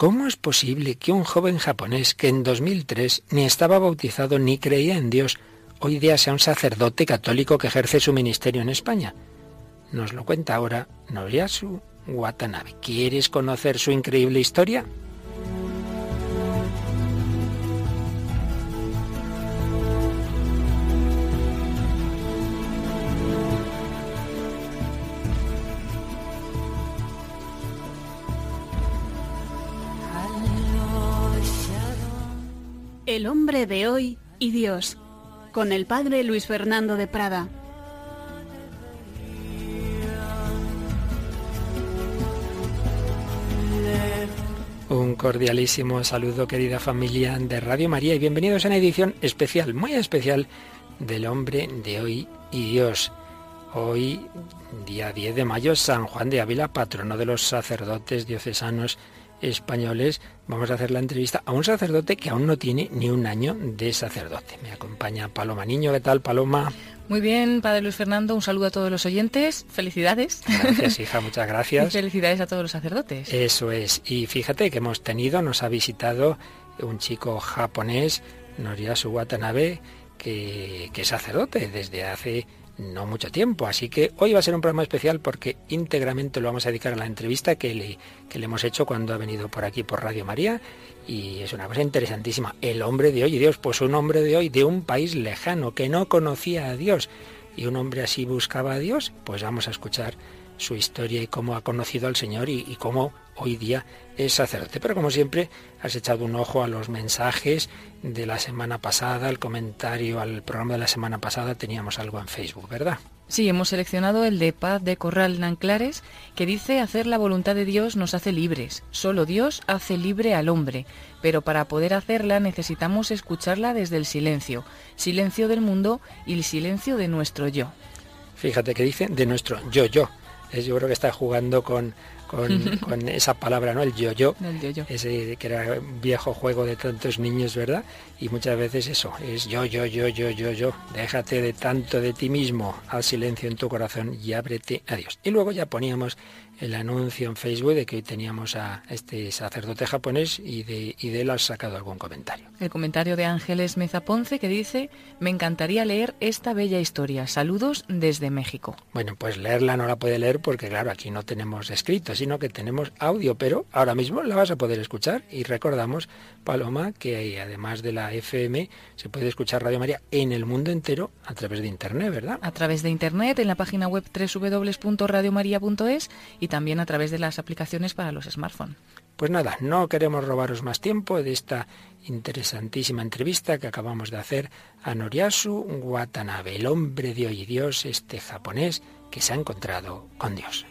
¿Cómo es posible que un joven japonés que en 2003 ni estaba bautizado ni creía en Dios, hoy día sea un sacerdote católico que ejerce su ministerio en España? Nos lo cuenta ahora Noriyasu Watanabe. ¿Quieres conocer su increíble historia? El hombre de hoy y Dios, con el padre Luis Fernando de Prada. Un cordialísimo saludo querida familia de Radio María y bienvenidos a una edición especial, muy especial del hombre de hoy y Dios. Hoy, día 10 de mayo, San Juan de Ávila, patrono de los sacerdotes diocesanos españoles, vamos a hacer la entrevista a un sacerdote que aún no tiene ni un año de sacerdote. Me acompaña Paloma Niño. ¿Qué tal, Paloma? Muy bien, Padre Luis Fernando, un saludo a todos los oyentes. Felicidades. Gracias, hija, muchas gracias. Y felicidades a todos los sacerdotes. Eso es. Y fíjate que hemos tenido, nos ha visitado un chico japonés, Noriyasu Watanabe, que, que es sacerdote desde hace no mucho tiempo. Así que hoy va a ser un programa especial porque íntegramente lo vamos a dedicar a la entrevista que le, que le hemos hecho cuando ha venido por aquí por Radio María. Y es una cosa interesantísima. El hombre de hoy, Dios, pues un hombre de hoy de un país lejano que no conocía a Dios. Y un hombre así buscaba a Dios, pues vamos a escuchar su historia y cómo ha conocido al Señor y, y cómo hoy día es sacerdote. Pero como siempre, has echado un ojo a los mensajes de la semana pasada, el comentario al programa de la semana pasada, teníamos algo en Facebook, ¿verdad? Sí, hemos seleccionado el de Paz de Corral Nanclares, que dice hacer la voluntad de Dios nos hace libres. Solo Dios hace libre al hombre, pero para poder hacerla necesitamos escucharla desde el silencio, silencio del mundo y el silencio de nuestro yo. Fíjate que dice de nuestro yo-yo. Yo creo que está jugando con, con, con, esa palabra, ¿no? El yo-yo. Ese que era un viejo juego de tantos niños, ¿verdad? Y muchas veces eso, es yo, yo, yo, yo, yo, yo. Déjate de tanto de ti mismo, al silencio en tu corazón y ábrete a Dios. Y luego ya poníamos el anuncio en Facebook de que hoy teníamos a este sacerdote japonés y de, y de él has sacado algún comentario. El comentario de Ángeles Meza Ponce que dice, me encantaría leer esta bella historia. Saludos desde México. Bueno, pues leerla no la puede leer porque claro, aquí no tenemos escrito, sino que tenemos audio, pero ahora mismo la vas a poder escuchar y recordamos, Paloma, que además de la FM se puede escuchar Radio María en el mundo entero a través de Internet, ¿verdad? A través de Internet, en la página web www.radiomaria.es y también a través de las aplicaciones para los smartphones. Pues nada, no queremos robaros más tiempo de esta interesantísima entrevista que acabamos de hacer a Noriyasu Watanabe, el hombre de hoy y Dios, este japonés que se ha encontrado con Dios.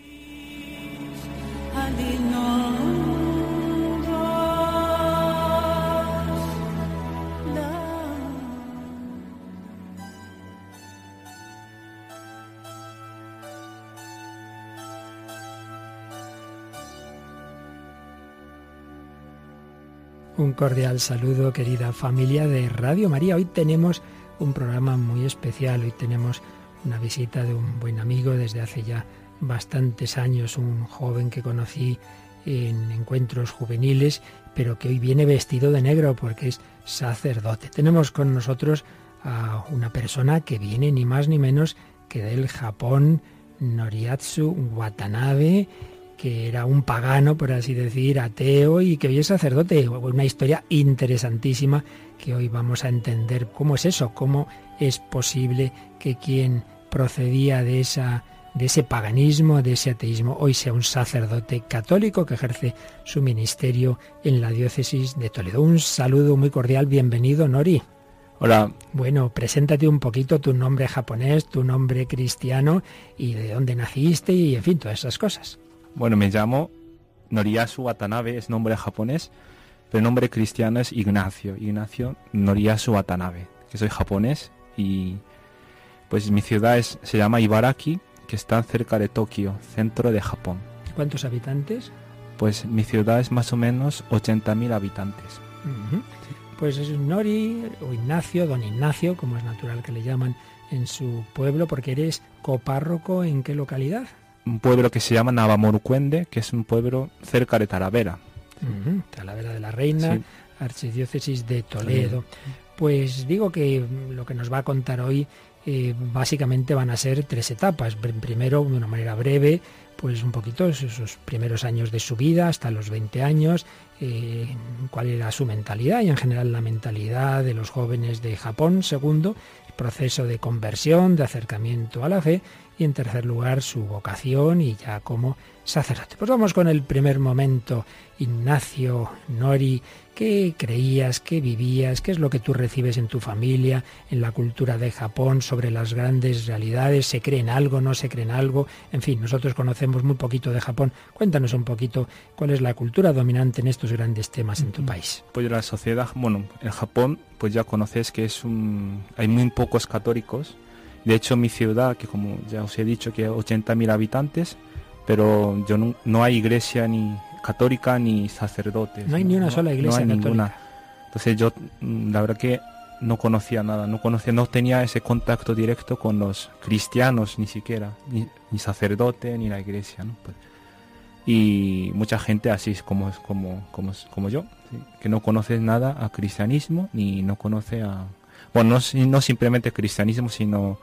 Un cordial saludo, querida familia de Radio María. Hoy tenemos un programa muy especial. Hoy tenemos una visita de un buen amigo desde hace ya bastantes años, un joven que conocí en encuentros juveniles, pero que hoy viene vestido de negro porque es sacerdote. Tenemos con nosotros a una persona que viene ni más ni menos que del Japón, Noriatsu Watanabe, que era un pagano, por así decir, ateo y que hoy es sacerdote. Una historia interesantísima que hoy vamos a entender cómo es eso, cómo es posible que quien procedía de esa de ese paganismo, de ese ateísmo, hoy sea un sacerdote católico que ejerce su ministerio en la diócesis de Toledo. Un saludo muy cordial, bienvenido, Nori. Hola. Bueno, preséntate un poquito tu nombre japonés, tu nombre cristiano y de dónde naciste y en fin, todas esas cosas. Bueno, me llamo Noriyasu Watanabe, es nombre japonés, pero el nombre cristiano es Ignacio, Ignacio Noriyasu Watanabe, que soy japonés y pues mi ciudad es, se llama Ibaraki, que está cerca de Tokio, centro de Japón. ¿Cuántos habitantes? Pues mi ciudad es más o menos 80.000 habitantes. Uh -huh. Pues es Nori o Ignacio, don Ignacio, como es natural que le llaman en su pueblo, porque eres copárroco en qué localidad? Un pueblo que se llama Navamorucuende, que es un pueblo cerca de Talavera, Ujú, Talavera de la Reina, Sí. Archidiócesis de Toledo. Pues digo que lo que nos va a contar hoy eh, básicamente van a ser tres etapas. Pr- Primero, de una manera breve, pues un poquito esos esos primeros años de su vida, hasta los 20 años, eh, cuál era su mentalidad y en general la mentalidad de los jóvenes de Japón. Segundo, el proceso de conversión, de acercamiento a la fe. Y en tercer lugar, su vocación y ya como sacerdote. Pues vamos con el primer momento. Ignacio, Nori, ¿qué creías, qué vivías, qué es lo que tú recibes en tu familia, en la cultura de Japón, sobre las grandes realidades? ¿Se cree en algo, no se cree en algo? En fin, nosotros conocemos muy poquito de Japón. Cuéntanos un poquito cuál es la cultura dominante en estos grandes temas en tu país. Pues la sociedad, bueno, en Japón, pues ya conoces que es un, hay muy pocos católicos. De hecho, mi ciudad, que como ya os he dicho, que hay 80.000 habitantes, pero yo no, no hay iglesia ni católica ni sacerdotes. No hay ni una sola iglesia no hay católica. ninguna. Entonces yo, mm, la verdad que no conocía nada, no conocía, no tenía ese contacto directo con los cristianos ni siquiera, ni, ni sacerdote ni la iglesia, ¿no? Pues, y mucha gente así es como como como, como yo ¿sí? que no conoce nada a cristianismo ni no conoce a bueno no, no simplemente cristianismo sino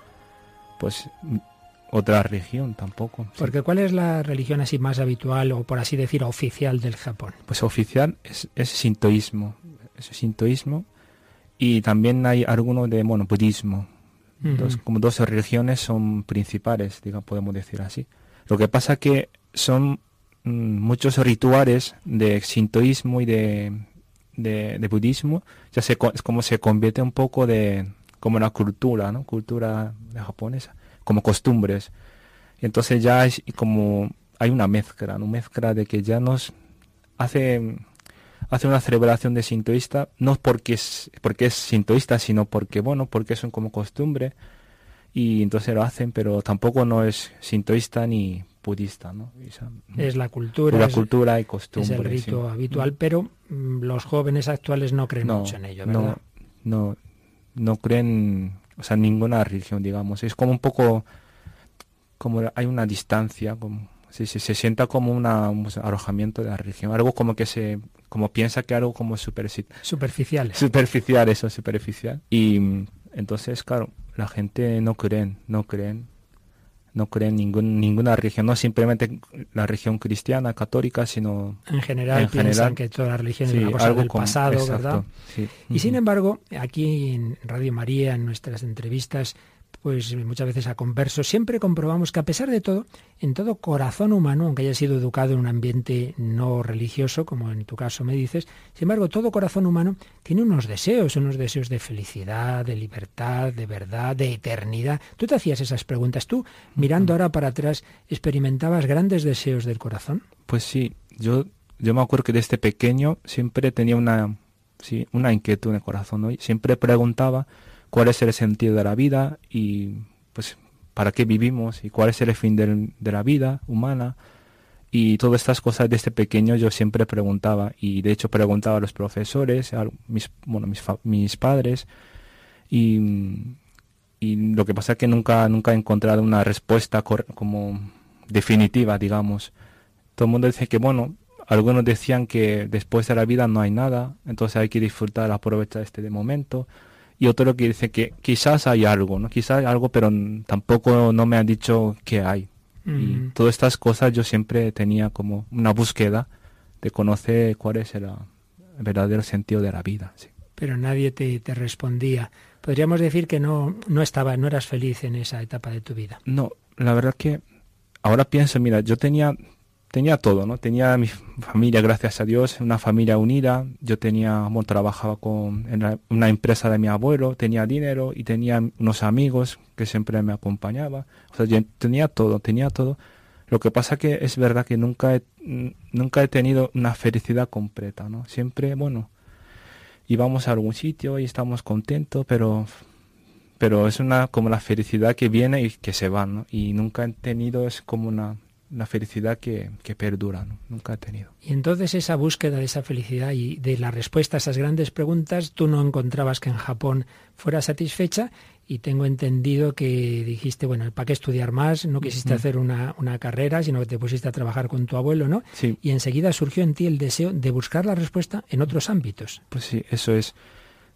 pues otra religión tampoco ¿sí? Porque ¿cuál es la religión así más habitual o por así decir oficial del Japón? pues oficial es, es sintoísmo es sintoísmo. Y también hay alguno de bueno budismo. Dos, como dos religiones son principales digamos podemos decir así. Lo que pasa que son mm, muchos rituales de sintoísmo y de, de, de budismo. Ya se es como se convierte un poco de como la cultura no cultura japonesa como costumbres y entonces ya es como hay una mezcla una mezcla de que ya nos hace hace una celebración de sintoísta no porque es porque es sintoísta sino porque bueno porque son como costumbre y entonces lo hacen pero tampoco no es sintoísta ni budista no esa- Es la cultura, la es- cultura y es costumbre el rito sí. habitual, pero mm, los jóvenes actuales no creen no, mucho en ello, ¿verdad? no no no creen o sea ninguna religión digamos. Es como un poco como hay una distancia como sí, sí, se sienta como una, un alojamiento de la religión algo como que se como piensa que algo como super Superficiales. superficial eso superficial. Y mm, entonces claro la gente no creen no creen no creen ningún, ninguna religión no simplemente la religión cristiana católica sino En general En piensan general, que toda la religión sí, es una cosa del como- pasado, exacto, ¿verdad? sí. Y sin embargo, aquí en Radio María, en nuestras entrevistas, pues muchas veces a conversos, siempre comprobamos que a pesar de todo, en todo corazón humano, aunque haya sido educado en un ambiente no religioso, como en tu caso me dices, sin embargo, todo corazón humano tiene unos deseos, unos deseos de felicidad, de libertad, de verdad, de eternidad. Tú te hacías esas preguntas. Tú, mirando ahora para atrás, experimentabas grandes deseos del corazón. Pues sí, yo, yo me acuerdo que desde pequeño siempre tenía una, sí, una inquietud en el corazón, ¿no? Y siempre preguntaba cuál es el sentido de la vida y pues para qué vivimos y cuál es el fin de la vida humana. Y todas estas cosas desde pequeño yo siempre preguntaba y de hecho preguntaba a los profesores, a mis, bueno, mis, mis padres. Y, y lo que pasa es que nunca, nunca he encontrado una respuesta como definitiva, digamos. Todo el mundo dice que bueno algunos decían que después de la vida no hay nada entonces hay que disfrutar aprovechar este de momento y otro que dice que quizás hay algo no quizás hay algo pero tampoco no me han dicho que hay y Mm. todas estas cosas yo siempre tenía como una búsqueda de conocer cuál es el, el verdadero sentido de la vida sí. pero nadie te, te respondía. Podríamos decir que no, no estaba, no eras feliz en esa etapa de tu vida. No, la verdad que ahora pienso, mira, yo tenía tenía todo, ¿no? Tenía mi familia, gracias a Dios, una familia unida. Yo tenía, bueno, trabajaba con en una empresa de mi abuelo, tenía dinero y tenía unos amigos que siempre me acompañaban. O sea, yo tenía todo, tenía todo. Lo que pasa que es verdad que nunca he, nunca he tenido una felicidad completa, ¿no? Siempre, bueno, íbamos a algún sitio y estamos contentos, pero pero es una como la felicidad que viene y que se va, ¿no? Y nunca he tenido es como una, una felicidad que, que perdura, ¿no? Nunca he tenido. Y entonces esa búsqueda de esa felicidad y de la respuesta a esas grandes preguntas, tú no encontrabas que en Japón fuera satisfecha y tengo entendido que dijiste, bueno, ¿para qué estudiar más? No quisiste hacer una, una, carrera, sino que te pusiste a trabajar con tu abuelo, ¿no? Sí. Y enseguida surgió en ti el deseo de buscar la respuesta en otros ámbitos. Pues sí, eso es.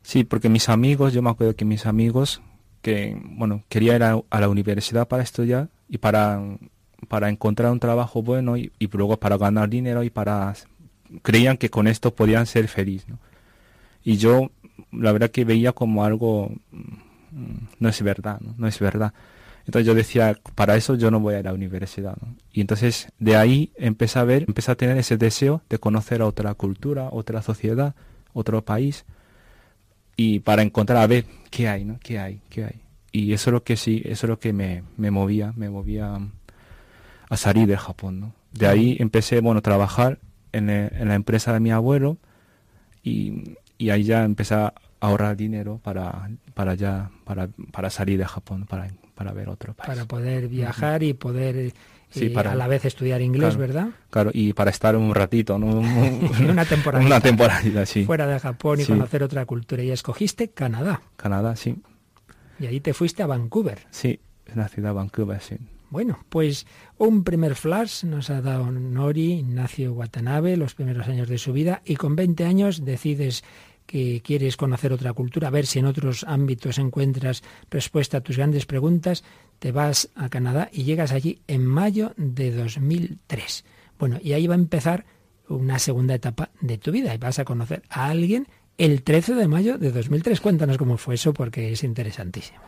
Sí, porque mis amigos, yo me acuerdo que mis amigos, que, bueno, quería ir a, la universidad para estudiar y para, para encontrar un trabajo bueno y, y luego para ganar dinero y para... Creían que con esto podían ser felices. Y yo, la verdad que veía como algo no es verdad, ¿no? es verdad. Entonces yo decía, para eso yo no voy a a la universidad. Y entonces de ahí empecé a ver, empecé a tener ese deseo de conocer otra cultura, otra sociedad, otro país, y para encontrar a ver qué hay, ¿no? ¿Qué hay? ¿Qué hay? Y eso es lo que sí, eso es lo que me, me movía, me movía a salir de Japón, ¿no? De ahí empecé, bueno, a trabajar en, en la empresa de mi abuelo y, y ahí ya empecé a ahorrar dinero para, para ya, para, para salir de Japón, para, para ver otro país. Para poder viajar y poder eh, a la vez estudiar inglés, ¿verdad? Claro, y para estar un ratito, ¿no? una temporada. Una temporada, sí. Fuera de Japón y conocer otra cultura. Y escogiste Canadá. Canadá, sí. Y ahí te fuiste a Vancouver. Sí, en la ciudad de Vancouver, sí. Bueno, pues un primer flash nos ha dado Nori Ignacio Watanabe, los primeros años de su vida, y con 20 años decides que quieres conocer otra cultura, a ver si en otros ámbitos encuentras respuesta a tus grandes preguntas, te vas a Canadá y llegas allí en mayo de 2003. Bueno, y ahí va a empezar una segunda etapa de tu vida y vas a conocer a alguien el 13 de mayo de 2003. Cuéntanos cómo fue eso porque es interesantísimo.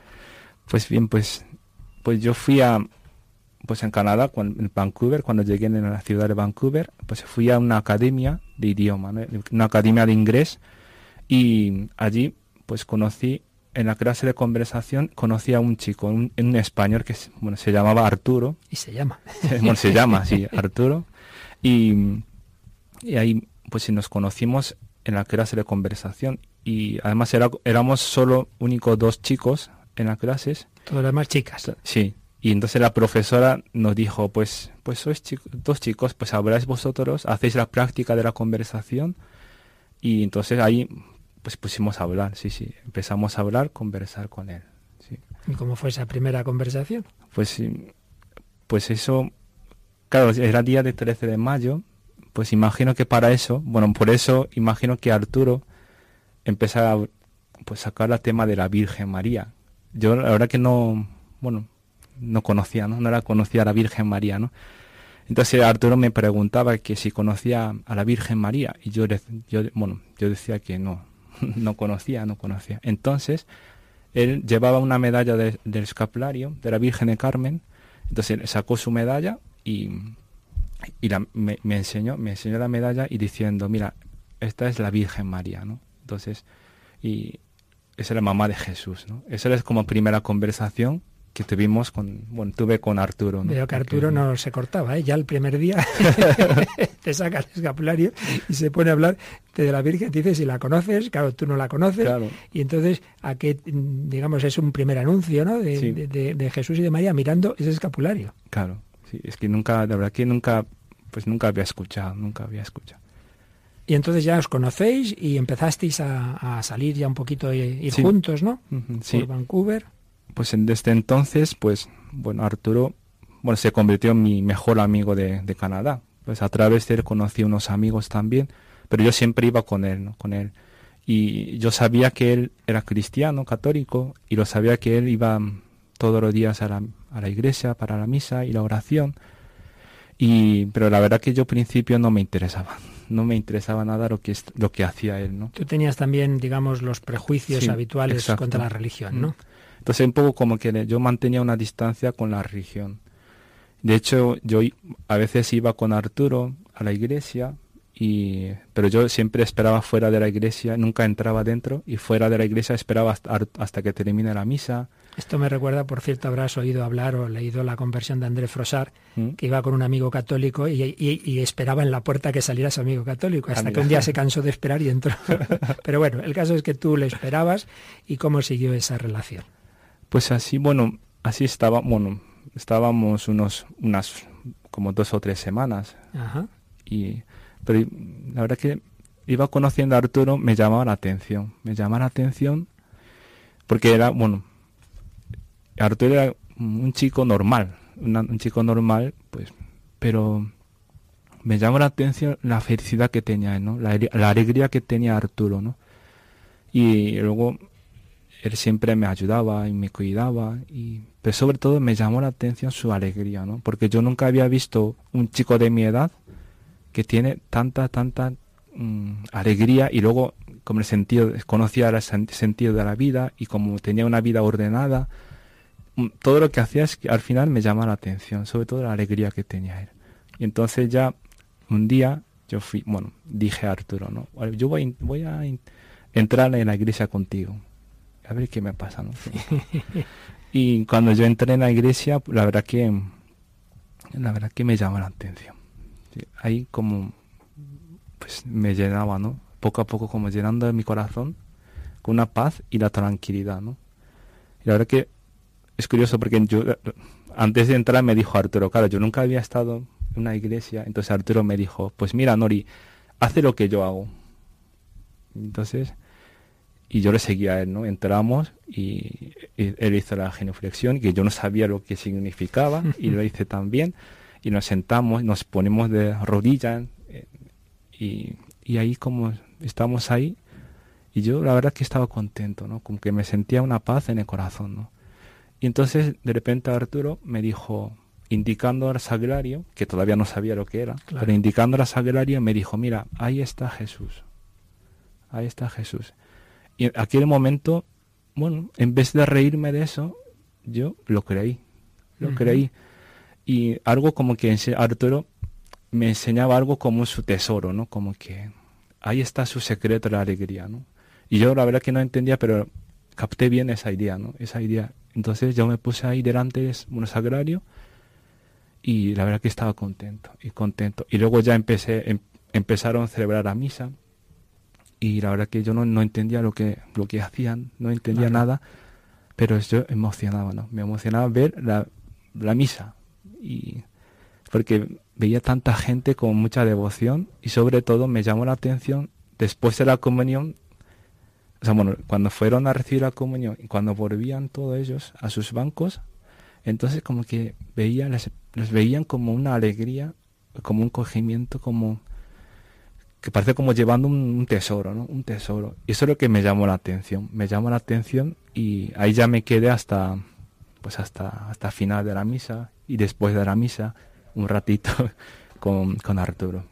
Pues bien, pues, pues yo fui a, pues en Canadá, en Vancouver, cuando llegué en la ciudad de Vancouver, pues fui a una academia de idioma, una academia de inglés y allí pues conocí en la clase de conversación conocí a un chico, un, un español que bueno, se llamaba Arturo. Y se llama. bueno, se llama, sí, Arturo. Y, y, ahí pues nos conocimos en la clase de conversación y además era, éramos solo únicos dos chicos en las clases. Todas las demás chicas. Sí. Y entonces la profesora nos dijo, pues, pues sois dos chicos, pues habláis vosotros, hacéis la práctica de la conversación y entonces ahí pues pusimos a hablar, sí, sí. Empezamos a hablar, conversar con él. Sí. ¿Y cómo fue esa primera conversación? Pues, pues eso, claro, era día de 13 de mayo, pues imagino que para eso, bueno, por eso imagino que Arturo empezara a pues, sacar el tema de la Virgen María. Yo la verdad que no, bueno, no conocía, ¿no? No la conocía a la Virgen María, ¿no? Entonces Arturo me preguntaba que si conocía a la Virgen María y yo, bueno, yo decía que no, no conocía, no conocía. Entonces, él llevaba una medalla del escapulario de la Virgen de Carmen, entonces sacó su medalla y, y me, enseñó, me enseñó la medalla y diciendo, mira, esta es la Virgen María, ¿no? Entonces, y esa es la mamá de Jesús, ¿no? Esa es como primera conversación que tuvimos con, bueno, tuve con Arturo. ¿no? Veo que Arturo no se cortaba, ¿eh? ya el primer día te saca el escapulario y se pone a hablar de la Virgen, te dice si la conoces, claro, tú no la conoces, y entonces a qué, digamos, es un primer anuncio, ¿no? De, Jesús y de María mirando ese escapulario. Claro, sí, es que nunca, de verdad que nunca, pues nunca había escuchado, nunca había escuchado. Y entonces ya os conocéis y empezasteis a, salir ya un poquito, ir juntos, ¿no? Por Vancouver pues desde entonces, pues, bueno, Arturo, bueno, se convirtió en mi mejor amigo de, Canadá. Pues a través de él conocí unos amigos también, pero yo siempre iba con él, ¿no? Con él. Y yo sabía que él era cristiano, católico, y lo sabía que él iba todos los días a la, a la iglesia para la misa y la oración. Y, pero la verdad que yo al principio no me interesaba, no me interesaba nada lo que, lo que hacía él, ¿no? Tú tenías también, digamos, los prejuicios habituales contra la religión, ¿no? Mm. Entonces un poco como que yo mantenía una distancia con la religión. De hecho, yo a veces iba con Arturo a la iglesia, y, pero yo siempre esperaba fuera de la iglesia, nunca entraba dentro y fuera de la iglesia esperaba hasta, que termine la misa. Esto me recuerda, por cierto, habrás oído hablar o leído la conversión de André Frosar, ¿Mm? que iba con un amigo católico y, esperaba en la puerta que saliera su amigo católico, hasta que un día se cansó de esperar y entró. pero bueno, el caso es que tú le esperabas y cómo siguió esa relación. Pues así, bueno, así estaba, bueno, estábamos unos, unas como dos o tres semanas. Y, pero la verdad que iba conociendo a Arturo, me llamaba la atención, me llamaba la atención porque era, bueno, Arturo era un chico normal, un chico normal, pues, pero me llamó la atención la felicidad que tenía, ¿no? La, la, alegría que tenía Arturo, ¿no? Y luego él siempre me ayudaba y me cuidaba, y, pero sobre todo me llamó la atención su alegría, ¿no? Porque yo nunca había visto un chico de mi edad que tiene tanta, tanta mm, alegría y luego como el sentido, conocía el sentido de la vida y como tenía una vida ordenada, mm, todo lo que hacía es que al final me llamaba la atención, sobre todo la alegría que tenía él. Y entonces ya un día yo fui, bueno, dije a Arturo, ¿no? Yo voy, voy a entrar en la iglesia contigo. A ver qué me pasa, ¿no? y cuando yo entré en la iglesia, la verdad que, la verdad que me llamó la atención. Ahí como, pues me llenaba, ¿no? Poco a poco como llenando mi corazón con una paz y la tranquilidad, ¿no? Y la verdad que es curioso porque yo, antes de entrar me dijo Arturo, claro, yo nunca había estado una iglesia. Entonces Arturo me dijo, pues mira, Nori, hace lo que yo hago. Entonces, y yo le seguía a él, ¿no? Entramos y, él hizo la genuflexión, que yo no sabía lo que significaba, y lo hice también. Y nos sentamos, nos ponemos de rodillas, eh, y, y ahí como estamos ahí, y yo la verdad que estaba contento, ¿no? Como que me sentía una paz en el corazón, ¿no? Y entonces de repente Arturo me dijo, indicando al sagrario, que todavía no sabía lo que era, pero indicando al sagrario me dijo, mira, ahí está Jesús, ahí está Jesús. Y en aquel momento, bueno, en vez de reírme de eso, yo lo creí, lo creí. Y algo como que Arturo me enseñaba algo como su tesoro, ¿no? Como que ahí está su secreto la alegría, ¿no? Y yo la verdad que no entendía, pero capté bien esa idea, ¿no? Esa idea. Entonces yo me puse ahí delante de un sagrario y la verdad que estaba contento y contento. Y luego ya empecé, em, empezaron a celebrar la misa y la verdad que yo no, no entendía lo que, lo que hacían, no entendía nada, pero yo emocionaba, ¿no? Me emocionaba ver la, la misa y porque veía tanta gente con mucha devoción y sobre todo me llamó la atención después de la comunión, o sea, bueno, cuando fueron a recibir la comunión y cuando volvían todos ellos a sus bancos, entonces como que veía, les, veían como una alegría, como un cogimiento, como que parece como llevando un, tesoro, ¿no? Un tesoro. Y eso es lo que me llamó la atención. Me llamó la atención y ahí ya me quedé hasta pues hasta hasta final de la misa y después de la misa un ratito con, con Arturo.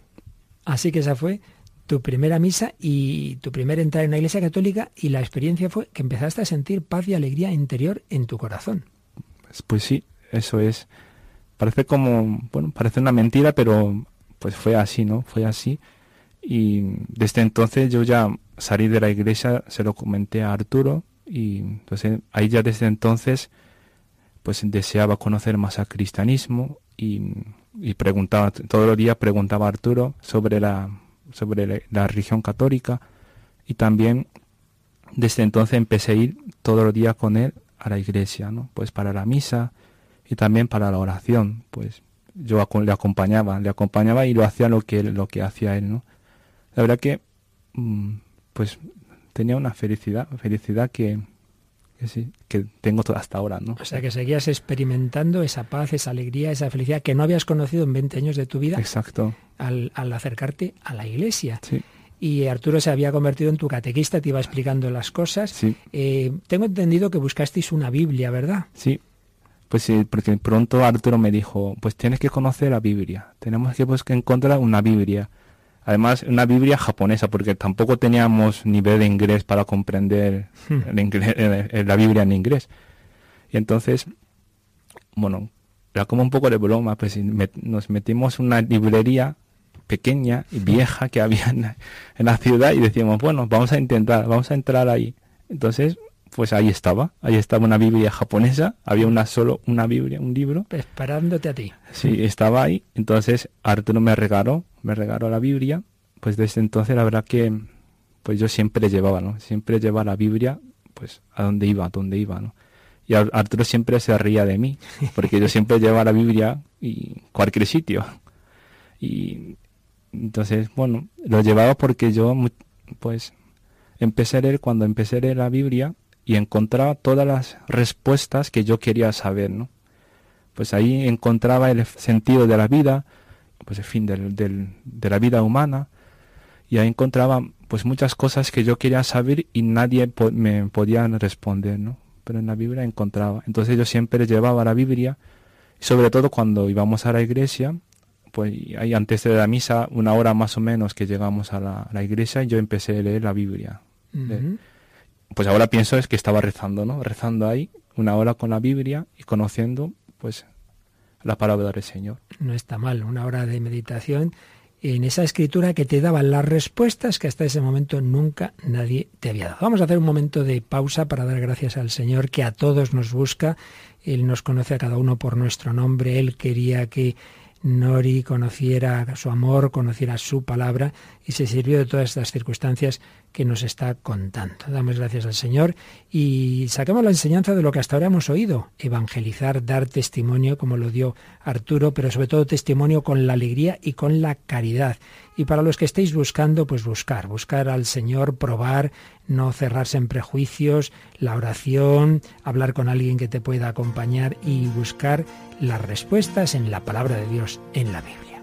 Así que esa fue tu primera misa y tu primera entrada en la iglesia católica y la experiencia fue que empezaste a sentir paz y alegría interior en tu corazón. Pues, pues, sí, eso es. Parece como, bueno, parece una mentira, pero pues fue así, ¿no? Fue así. Y desde entonces yo ya salí de la iglesia, se lo comenté a Arturo y entonces ahí ya desde entonces pues deseaba conocer más al cristianismo y, preguntaba, todos los días preguntaba a Arturo sobre la, sobre la, religión católica y también desde entonces empecé a ir todos los días con él a la iglesia, ¿no? Pues para la misa y también para la oración, pues yo le acompañaba, le acompañaba y lo hacía lo que lo que hacía él, ¿no? La verdad que mm, pues tenía una felicidad, felicidad que, que sí, que tengo hasta ahora, ¿no? O sea, que seguías experimentando esa paz, esa alegría, esa felicidad que no habías conocido en 20 años de tu vida. Exacto. Al, al acercarte a la iglesia. Sí y Arturo se había convertido en tu catequista, te iba explicando las cosas. Eh, tengo entendido que buscasteis una Biblia, ¿verdad? Sí, pues sí, porque pronto Arturo me dijo, pues tienes que conocer la Biblia, tenemos que, pues, encontrar una Biblia. Además, una Biblia japonesa, porque tampoco teníamos nivel de inglés para comprender hmm. la Biblia en inglés. Y entonces, bueno, era como un poco de broma, pues nos metimos en una librería pequeña y vieja que había en, la ciudad y decíamos, bueno, vamos a intentar, vamos a entrar ahí. Entonces, pues ahí estaba, ahí estaba una Biblia japonesa, había una solo una Biblia, un libro. Esperándote a ti. Sí, estaba ahí. Entonces Arturo me regaló, me regaló la Biblia. Pues desde entonces la verdad que pues yo siempre llevaba, ¿no? Siempre llevaba la Biblia pues a donde iba, a donde iba, ¿no? Y Arturo siempre se ría de mí, porque yo siempre llevaba la Biblia y cualquier sitio. Y entonces, bueno, lo llevaba porque yo, pues, empecé a leer, cuando empecé a leer la Biblia, y encontraba todas las respuestas que yo quería saber, ¿no? Pues ahí encontraba el sentido de la vida, pues el fin del, de la vida humana, y ahí encontraba pues muchas cosas que yo quería saber y nadie me podía responder, ¿no? Pero en la Biblia encontraba. Entonces yo siempre llevaba la Biblia, sobre todo cuando íbamos a la iglesia, pues ahí antes de la misa, una hora más o menos que llegamos a la, iglesia, yo empecé a leer la Biblia. Pues ahora pienso es que estaba rezando, ¿no? Rezando ahí una hora con la Biblia y conociendo, pues, la palabra del Señor. No está mal, una hora de meditación en esa escritura que te daba las respuestas que hasta ese momento nunca nadie te había dado. Vamos a hacer un momento de pausa para dar gracias al Señor que a todos nos busca. Él nos conoce a cada uno por nuestro nombre. Él quería que Nori conociera su amor, conociera su palabra y se sirvió de todas estas circunstancias que nos está contando. Damos gracias al Señor y saquemos la enseñanza de lo que hasta ahora hemos oído, evangelizar, dar testimonio como lo dio Arturo, pero sobre todo testimonio con la alegría y con la caridad. Y para los que estéis buscando, pues buscar, buscar al Señor, probar, no cerrarse en prejuicios, la oración, hablar con alguien que te pueda acompañar y buscar las respuestas en la palabra de Dios, en la Biblia.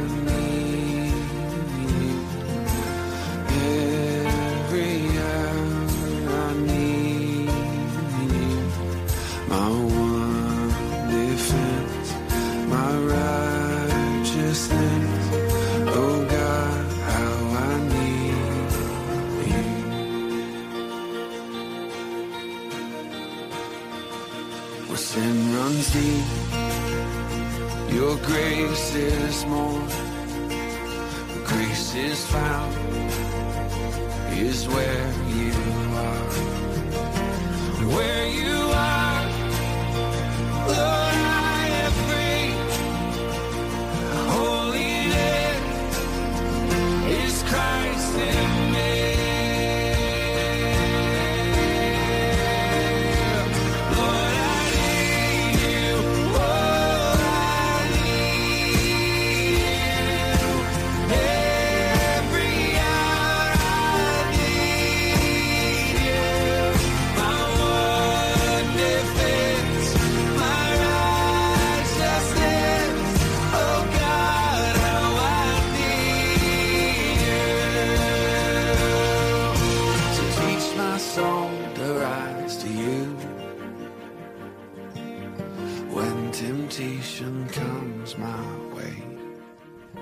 grace is more. Grace is found is where you are. Where you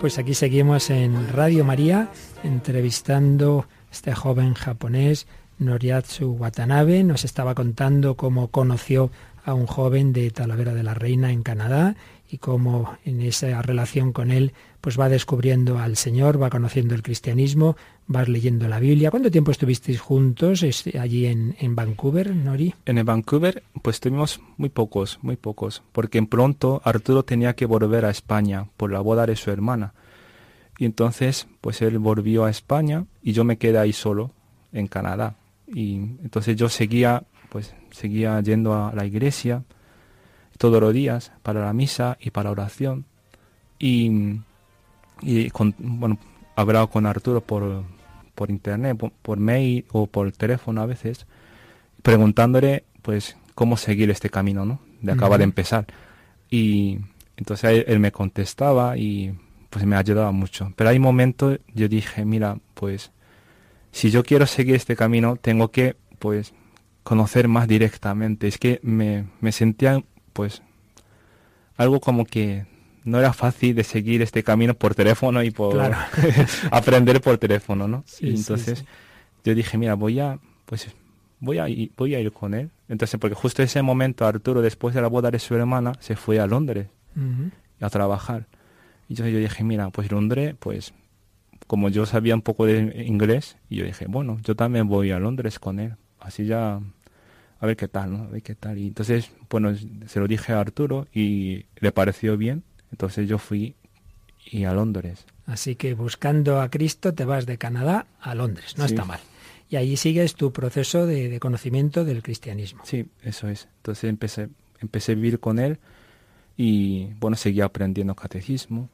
Pues aquí seguimos en Radio María entrevistando a este joven japonés, Noriatsu Watanabe. Nos estaba contando cómo conoció a un joven de Talavera de la Reina en Canadá y cómo en esa relación con él pues va descubriendo al Señor, va conociendo el cristianismo, vas leyendo la Biblia. ¿Cuánto tiempo estuvisteis juntos allí en, en Vancouver, Nori? En Vancouver pues estuvimos muy pocos, muy pocos, porque en pronto Arturo tenía que volver a España por la boda de su hermana. Y entonces pues él volvió a España y yo me quedé ahí solo en Canadá. Y entonces yo seguía pues seguía yendo a la iglesia todos los días para la misa y para la oración. Y, y con, bueno, hablado con Arturo por, por internet, por, mail o por teléfono a veces, preguntándole pues cómo seguir este camino, ¿no? De acaba de empezar. Y entonces él, me contestaba y pues me ayudaba mucho. Pero hay momentos yo dije, mira, pues si yo quiero seguir este camino, tengo que pues conocer más directamente. Es que me, me sentía pues algo como que no era fácil de seguir este camino por teléfono y por aprender por teléfono, ¿no? y entonces yo dije, mira, voy a, pues voy a, ir, voy a ir con él. Entonces, porque justo ese momento Arturo, después de la boda de su hermana, se fue a Londres a trabajar. Y yo, yo dije, mira, pues Londres, pues como yo sabía un poco de inglés, y yo dije, bueno, yo también voy a Londres con él. Así ya, a ver qué tal, ¿no? A ver qué tal. Y entonces, bueno, se lo dije a Arturo y le pareció bien. Entonces yo fui y a Londres. Así que buscando a Cristo te vas de Canadá a Londres, no está mal. Y allí sigues tu proceso de, de, conocimiento del cristianismo. Sí, eso es. Entonces empecé, empecé a vivir con él y bueno, seguía aprendiendo catecismo.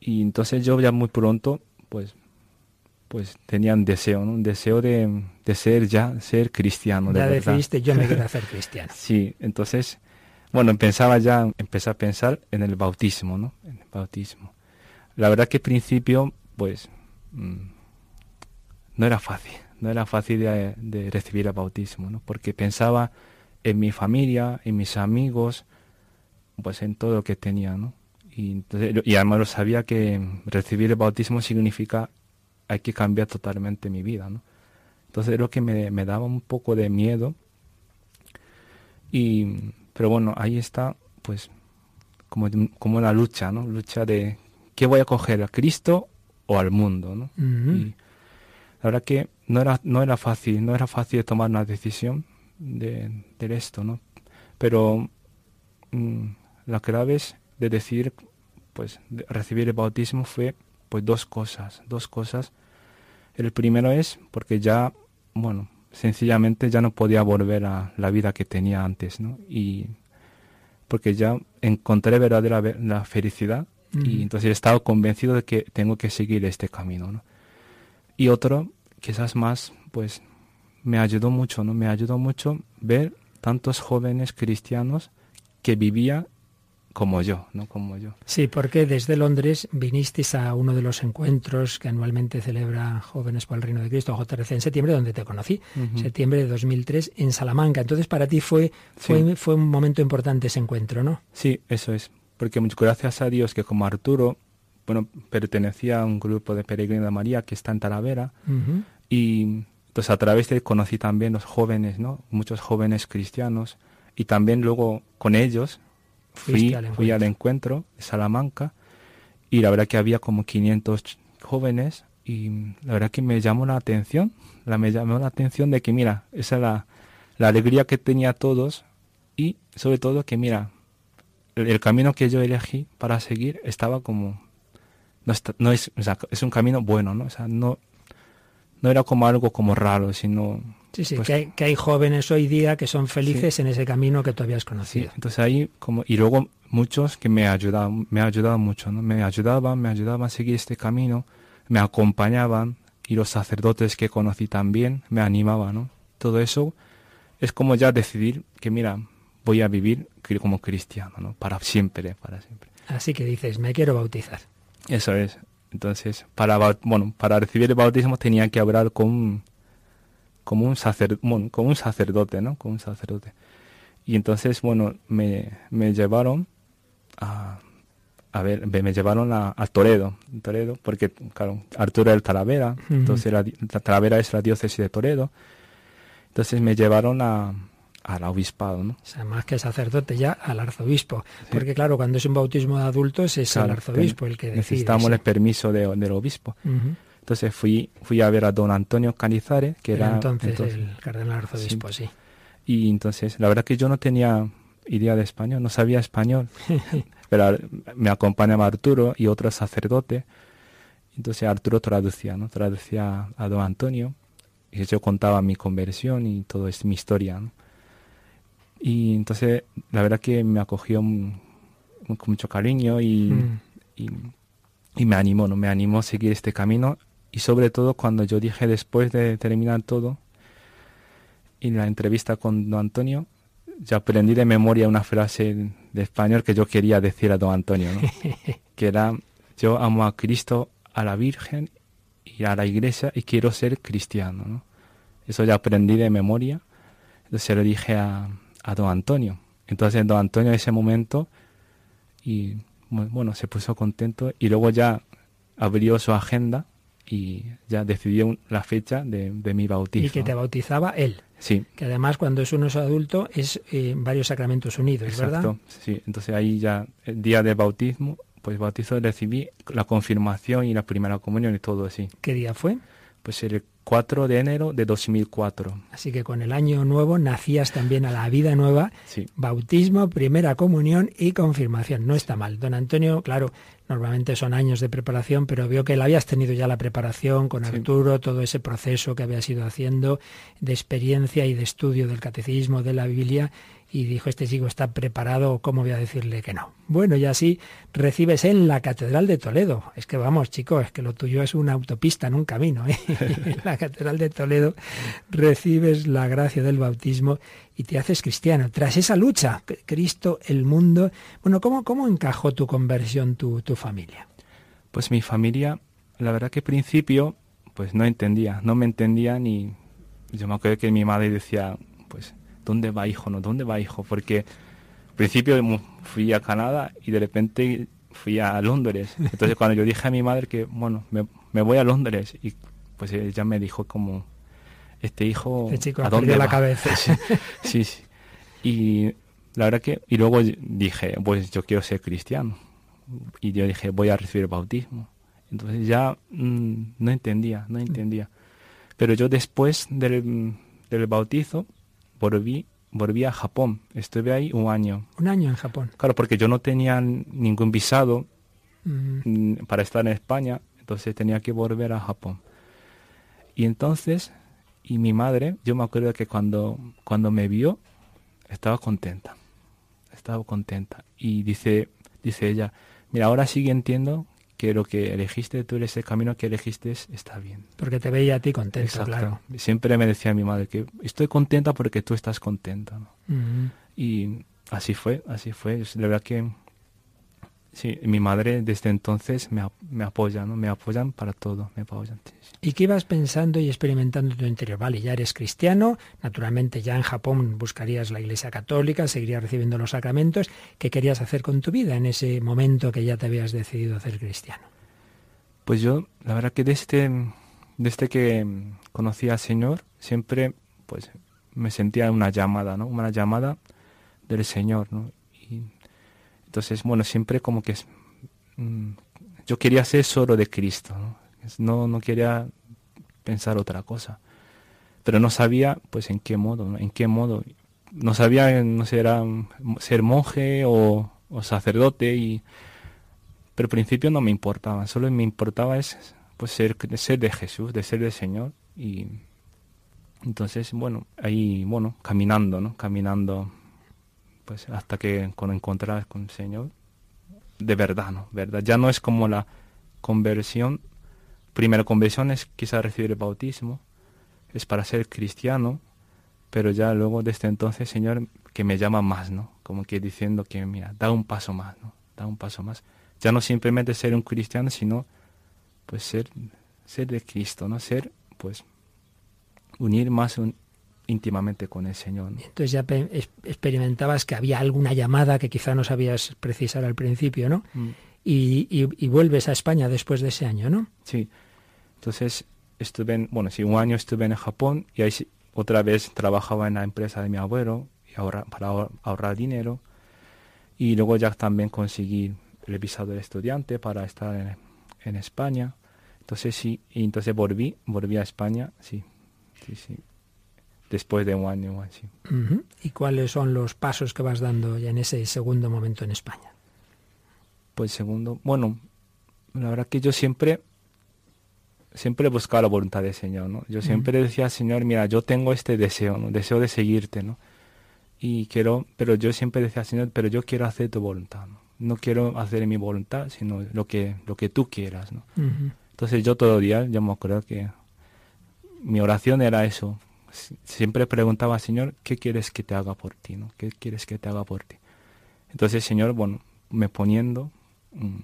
Y entonces yo ya muy pronto, pues, pues tenía un deseo, ¿no? un deseo de, de ser ya, ser cristiano. Ya de decidiste, yo me quiero hacer cristiano. sí, entonces, bueno, pensaba ya, empecé a pensar en el bautismo, ¿no? En el bautismo. La verdad que al principio, pues, mmm, no era fácil, no era fácil de, de, recibir el bautismo, ¿no? Porque pensaba en mi familia, en mis amigos, pues en todo lo que tenía, ¿no? Y, entonces, y además lo sabía que recibir el bautismo significa hay que cambiar totalmente mi vida, ¿no? Entonces lo que me, me daba un poco de miedo. Y, pero bueno, ahí está, pues, como, como una lucha, ¿no? Lucha de ¿qué voy a coger? ¿A Cristo o al mundo? ¿no? Uh -huh. y la verdad que no era, no era fácil, no era fácil tomar una decisión de, de esto, ¿no? Pero mmm, la clave es de decir, pues, de recibir el bautismo fue, pues, dos cosas, dos cosas. El primero es porque ya, bueno, sencillamente ya no podía volver a la vida que tenía antes, ¿no? Y porque ya encontré verdadera la felicidad y entonces he estado convencido de que tengo que seguir este camino, ¿no? Y otro, quizás más, pues, me ayudó mucho, ¿no? Me ayudó mucho ver tantos jóvenes cristianos que vivían como yo, ¿no? Como yo. Sí, porque desde Londres vinisteis a uno de los encuentros que anualmente celebra Jóvenes por el Reino de Cristo, JRC, en septiembre, donde te conocí, uh -huh. septiembre de 2003, en Salamanca. Entonces, para ti fue, fue, sí. fue un momento importante ese encuentro, ¿no? Sí, eso es. Porque gracias a Dios que como Arturo, bueno, pertenecía a un grupo de peregrinos de María que está en Talavera, uh -huh. y entonces a través de él conocí también los jóvenes, ¿no? Muchos jóvenes cristianos, y también luego con ellos fui al, fui al encuentro de Salamanca y la verdad que había como 500 jóvenes y la verdad que me llamó la atención, la, me llamó la atención de que mira, esa es la, la alegría que tenía todos y sobre todo que mira, el, el, camino que yo elegí para seguir estaba como, no, está, no es, o sea, es un camino bueno, ¿no? O sea, no, no era como algo como raro, sino Sí, sí, pues, que, hay, que, hay, jóvenes hoy día que son felices sí. en ese camino que tú habías conocido. Sí, entonces ahí, como, y luego muchos que me ayudaban, me ayudaban mucho, ¿no? Me ayudaban, me ayudaban a seguir este camino, me acompañaban, y los sacerdotes que conocí también me animaban, ¿no? Todo eso es como ya decidir que, mira, voy a vivir como cristiano, ¿no? Para siempre, para siempre. Así que dices, me quiero bautizar. Eso es. Entonces, para, bueno, para recibir el bautismo tenía que hablar con como un, sacer, bueno, como un sacerdote, ¿no? Como un sacerdote. Y entonces, bueno, me, me llevaron a, a ver, me llevaron a, a, Toledo, Toledo, porque, claro, Arturo era el Talavera, uh -huh. entonces la, la, Talavera es la diócesis de Toledo. Entonces me llevaron a, al obispado, ¿no? O sea, más que sacerdote ya al arzobispo. Sí. Porque claro, cuando es un bautismo de adultos es claro, el arzobispo el que decide. Necesitamos sí. el permiso de, del obispo. Uh -huh. Entonces fui, fui a ver a don Antonio Canizares, que era, era entonces, entonces, el cardenal arzobispo, sí. sí. Y entonces, la verdad que yo no tenía idea de español, no sabía español, pero me acompañaba Arturo y otro sacerdote. Entonces Arturo traducía, ¿no? Traducía a don Antonio y yo contaba mi conversión y todo es mi historia, ¿no? Y entonces, la verdad que me acogió con mucho cariño y, mm. y, y, me animó, ¿no? Me animó a seguir este camino y sobre todo cuando yo dije después de terminar todo, en la entrevista con don Antonio, ya aprendí de memoria una frase de español que yo quería decir a don Antonio, ¿no? que era, yo amo a Cristo, a la Virgen y a la Iglesia y quiero ser cristiano, ¿no? Eso ya aprendí de memoria, se lo dije a, a don Antonio. Entonces don Antonio en ese momento, y bueno, se puso contento y luego ya abrió su agenda y ya decidió la fecha de, de, mi bautismo. Y que te bautizaba él. Sí. Que además cuando es uno es adulto es eh, varios sacramentos unidos, Exacto, ¿verdad? Sí, entonces ahí ya el día del bautismo, pues bautizo recibí la confirmación y la primera comunión y todo así. ¿Qué día fue? Pues el 4 de enero de 2004. Así que con el año nuevo nacías también a la vida nueva, Sí. bautismo, primera comunión y confirmación. No está mal. Don Antonio, claro, normalmente son años de preparación, pero veo que él habías tenido ya la preparación con Sí. Arturo, todo ese proceso que habías ido haciendo de experiencia y de estudio del catecismo, de la Biblia, y dijo, este chico está preparado, ¿cómo voy a decirle que no? Bueno, y así recibes en la Catedral de Toledo. Es que vamos, chicos, es que lo tuyo es una autopista, no un camino. ¿eh? en la Catedral de Toledo recibes la gracia del bautismo y te haces cristiano. Tras esa lucha, Cristo, el mundo. Bueno, ¿cómo, cómo encajó tu conversión, tu, tu familia? Pues mi familia, la verdad que al principio, pues no entendía, no me entendían y yo me acuerdo que mi madre decía, pues, ¿dónde va hijo? No, ¿dónde va hijo? Porque al principio fui a Canadá y de repente fui a Londres. Entonces cuando yo dije a mi madre que, bueno, me, me voy a Londres y pues ella me dijo como, este hijo, Este chico ¿a dónde la va?". cabeza. Sí, sí, sí. Y la verdad que, y luego dije, pues yo quiero ser cristiano. Y yo dije, voy a recibir el bautismo. Entonces ya mm, no entendía, no entendía. Pero yo después del, del bautizo volví, volví a Japón. Estuve ahí un año. Un año en Japón. Claro, porque yo no tenía ningún visado Mm, para estar en España, entonces tenía que volver a Japón. Y entonces, y mi madre, yo me acuerdo que cuando, cuando me vio, estaba contenta, estaba contenta. Y dice, dice ella, mira, ahora sí que entiendo que lo que elegiste, tú ese camino que elegiste está bien. porque te veía a ti contento, Exacto. claro. Siempre me decía mi madre que estoy contenta porque tú estás contenta. ¿no? Y así fue, así fue. Es La verdad que sí, mi madre desde entonces me, me apoya, ¿no? Me apoyan para todo, me apoyan. sí, sí. ¿Y qué ibas pensando y experimentando en tu interior? Vale, ya eres cristiano, naturalmente ya en Japón buscarías la Iglesia Católica, seguirías recibiendo los sacramentos. ¿Qué querías hacer con tu vida en ese momento que ya te habías decidido hacer cristiano? Pues yo, la verdad que desde, desde que mm, conocí al Señor, siempre pues me sentía una llamada, ¿no? Una llamada del Señor, ¿no? Entonces, bueno, siempre como que mm, yo quería ser solo de Cristo, ¿no? No, no quería pensar otra cosa. Pero no sabía, pues, en qué modo, ¿no? En qué modo. No sabía, no sé, era mm, ser monje o, o sacerdote y pero al principio no me importaba, solo me importaba es pues ser, ser de Jesús, de ser del Señor y entonces bueno, ahí bueno, caminando, ¿no? Caminando pues hasta que con encontrar con el Señor de verdad, ¿no? Verdad, ya no es como la conversión, primera conversión es quizás recibir el bautismo, es para ser cristiano, pero ya luego desde entonces, Señor, que me llama más, ¿no? Como que diciendo que, mira, da un paso más, ¿no? Da un paso más. Ya no simplemente ser un cristiano, sino, pues, ser, ser de Cristo, ¿no? Ser, pues, unir más un- íntimamente con el Señor, ¿no? Entonces ya experimentabas que había alguna llamada que quizá no sabías precisar al principio, ¿no? Mm. Y, y- y vuelves a España después de ese año, ¿no? Sí. Entonces, estuve en, bueno, sí, un año estuve en Japón y ahí otra vez trabajaba en la empresa de mi abuelo y ahorra- para ahor- ahorrar dinero. Y luego ya también conseguí el visado de estudiante para estar en, en España. Entonces sí, y entonces volví, volví a España, sí, sí, sí. Después de un año, así. Ujú. ¿Y cuáles son los pasos que vas dando ya en ese segundo momento en España? Pues segundo, bueno, la verdad que yo siempre, siempre he buscado la voluntad del Señor, ¿no? Yo siempre decía, Señor, mira, yo tengo este deseo, ¿no? Deseo de seguirte, ¿no? Y quiero, pero yo siempre decía, Señor, pero yo quiero hacer tu voluntad, ¿no? No quiero hacer mi voluntad, sino lo que, lo que tú quieras, ¿no? Entonces yo todo el día, yo me acuerdo que mi oración era eso. Siempre preguntaba, Señor, ¿qué quieres que te haga por ti? ¿no? ¿Qué quieres que te haga por ti? Entonces, Señor, bueno, me poniendo mm,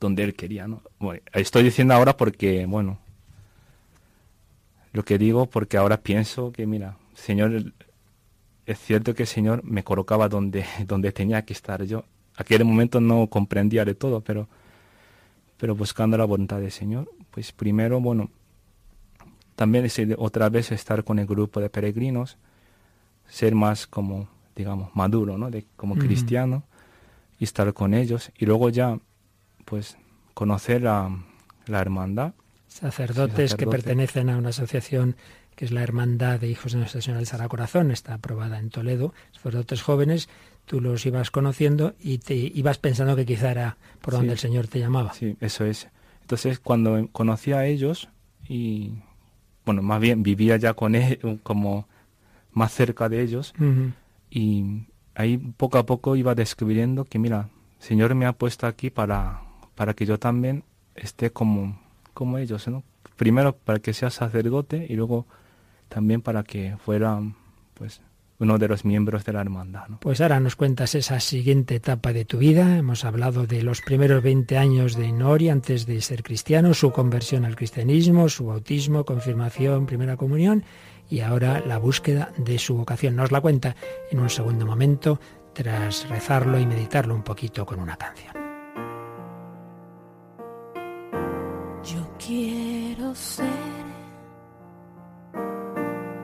donde Él quería, ¿no? Bueno, estoy diciendo ahora porque, bueno, lo que digo porque ahora pienso que, mira, Señor, es cierto que el Señor me colocaba donde, donde tenía que estar yo. Aquel momento no comprendía de todo, pero pero buscando la voluntad del Señor, pues primero, bueno, también es otra vez estar con el grupo de peregrinos, ser más como, digamos, maduro, ¿no? De, como cristiano, y estar con ellos, y luego ya pues conocer la, la hermandad. Sacerdotes que pertenecen a una asociación que es la Hermandad de Hijos de Nuestra Señora del Sagrado Corazón, está aprobada en Toledo, sacerdotes jóvenes, tú los ibas conociendo y te ibas pensando que quizá era por donde el Señor te llamaba. Sí, eso es. Entonces, cuando conocí a ellos y, bueno, más bien vivía ya con ellos, como más cerca de ellos, y ahí poco a poco iba descubriendo que, mira, el Señor me ha puesto aquí para, para que yo también esté como, como ellos, ¿no? Primero para que sea sacerdote y luego también para que fuera, pues, uno de los miembros de la hermandad. Pues ahora nos cuentas esa siguiente etapa de tu vida. Hemos hablado de los primeros 20 años de Nori antes de ser cristiano, su conversión al cristianismo, su bautismo, confirmación, primera comunión y ahora la búsqueda de su vocación. Nos la cuenta en un segundo momento tras rezarlo y meditarlo un poquito con una canción. Yo quiero ser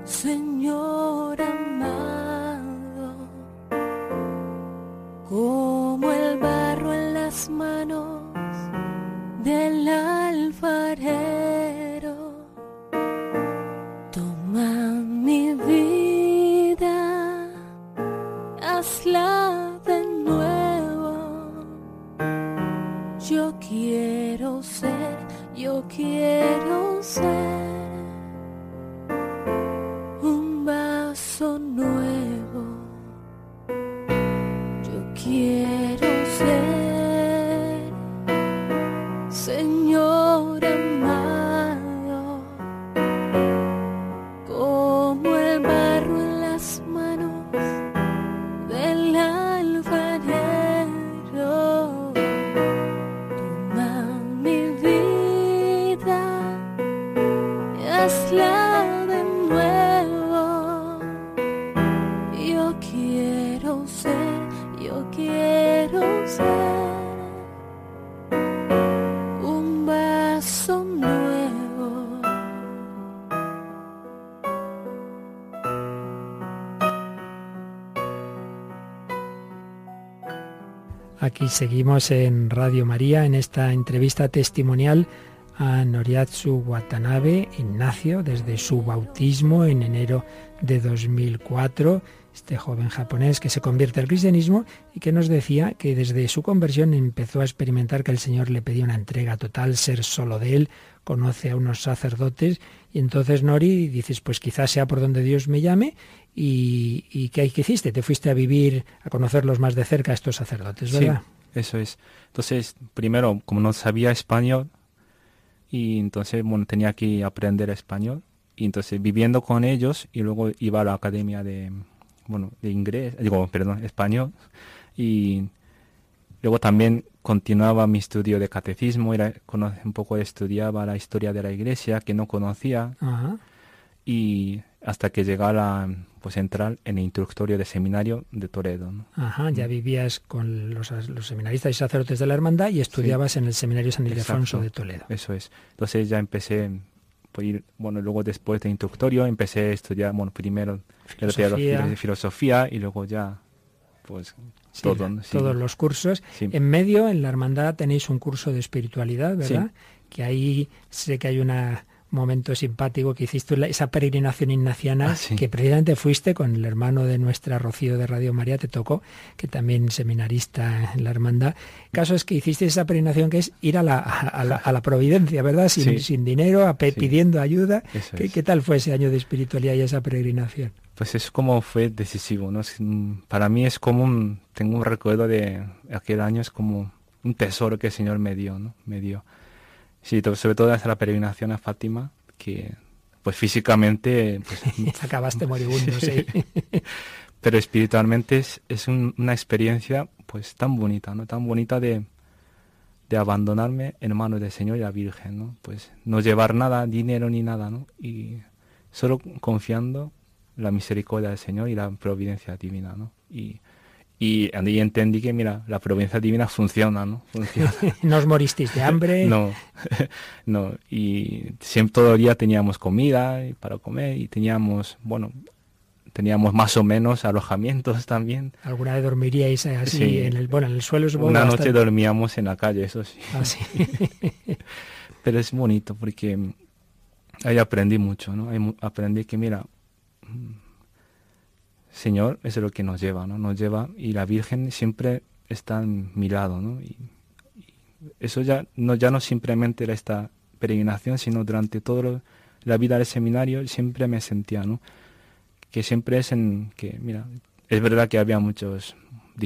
Señor como el barro en las manos del alfarero. Seguimos en Radio María en esta entrevista testimonial a Noriatsu Watanabe Ignacio desde su bautismo en enero de 2004, este joven japonés que se convierte al cristianismo y que nos decía que desde su conversión empezó a experimentar que el Señor le pedía una entrega total, ser solo de él, conoce a unos sacerdotes y entonces Nori dices, pues quizás sea por donde Dios me llame y, y ¿qué, ¿qué hiciste? Te fuiste a vivir, a conocerlos más de cerca a estos sacerdotes, ¿verdad? Sí, eso es. Entonces, primero, como no sabía español, y entonces, bueno, tenía que aprender español, y entonces viviendo con ellos, y luego iba a la academia de, bueno, de inglés, digo, perdón, español, y luego también continuaba mi estudio de catecismo, era, un poco estudiaba la historia de la iglesia que no conocía, y hasta que llegara pues entrar en el instructorio de seminario de Toledo. Ajá, ya vivías con los, seminaristas y sacerdotes de la hermandad y estudiabas en el seminario San Ildefonso de Toledo. Eso es. Entonces ya empecé, pues, ir, bueno, luego después de instructorio empecé a estudiar, bueno, primero filosofía, y luego ya, pues todo, todos los cursos. En medio, en la hermandad tenéis un curso de espiritualidad, ¿verdad? Que ahí sé que hay una momento simpático que hiciste esa peregrinación ignaciana ah, que precisamente fuiste con el hermano de nuestra Rocío de Radio María, te tocó, que también seminarista en la hermandad. El caso es que hiciste esa peregrinación que es ir a la, a la, providencia, ¿verdad? Sin, sin dinero, pidiendo ayuda. ¿Qué, tal fue ese año de espiritualidad y esa peregrinación? Pues es como fue decisivo, ¿no? Para mí es como un, tengo un recuerdo de aquel año, es como un tesoro que el Señor me dio, ¿no? Me dio. Sí, sobre todo desde la peregrinación a Fátima, que pues físicamente... Pues, Acabaste moribundo, sí. pero espiritualmente es, es una experiencia pues tan bonita, ¿no? Tan bonita de, de abandonarme en manos del Señor y la Virgen, ¿no? Pues no llevar nada, dinero ni nada, ¿no? Y solo confiando la misericordia del Señor y la providencia divina, ¿no? Y y, y entendí que, mira, la providencia divina funciona, ¿no? Funciona. ¿No os moristeis de hambre? no, no. Y siempre todo el día teníamos comida para comer y teníamos, bueno, teníamos más o menos alojamientos también. ¿Alguna vez dormiríais así en el bueno en el suelo? Una noche dormíamos en la calle, eso sí. Ah, sí. Pero es bonito porque ahí aprendí mucho, ¿no? Ahí aprendí que mira, Señor, es lo que nos lleva, ¿no? Nos lleva y la Virgen siempre está en mi lado, ¿no? Y, eso ya no ya no simplemente era esta peregrinación, sino durante toda la vida del seminario siempre me sentía, ¿no? Que siempre es en que, mira, es verdad que había muchos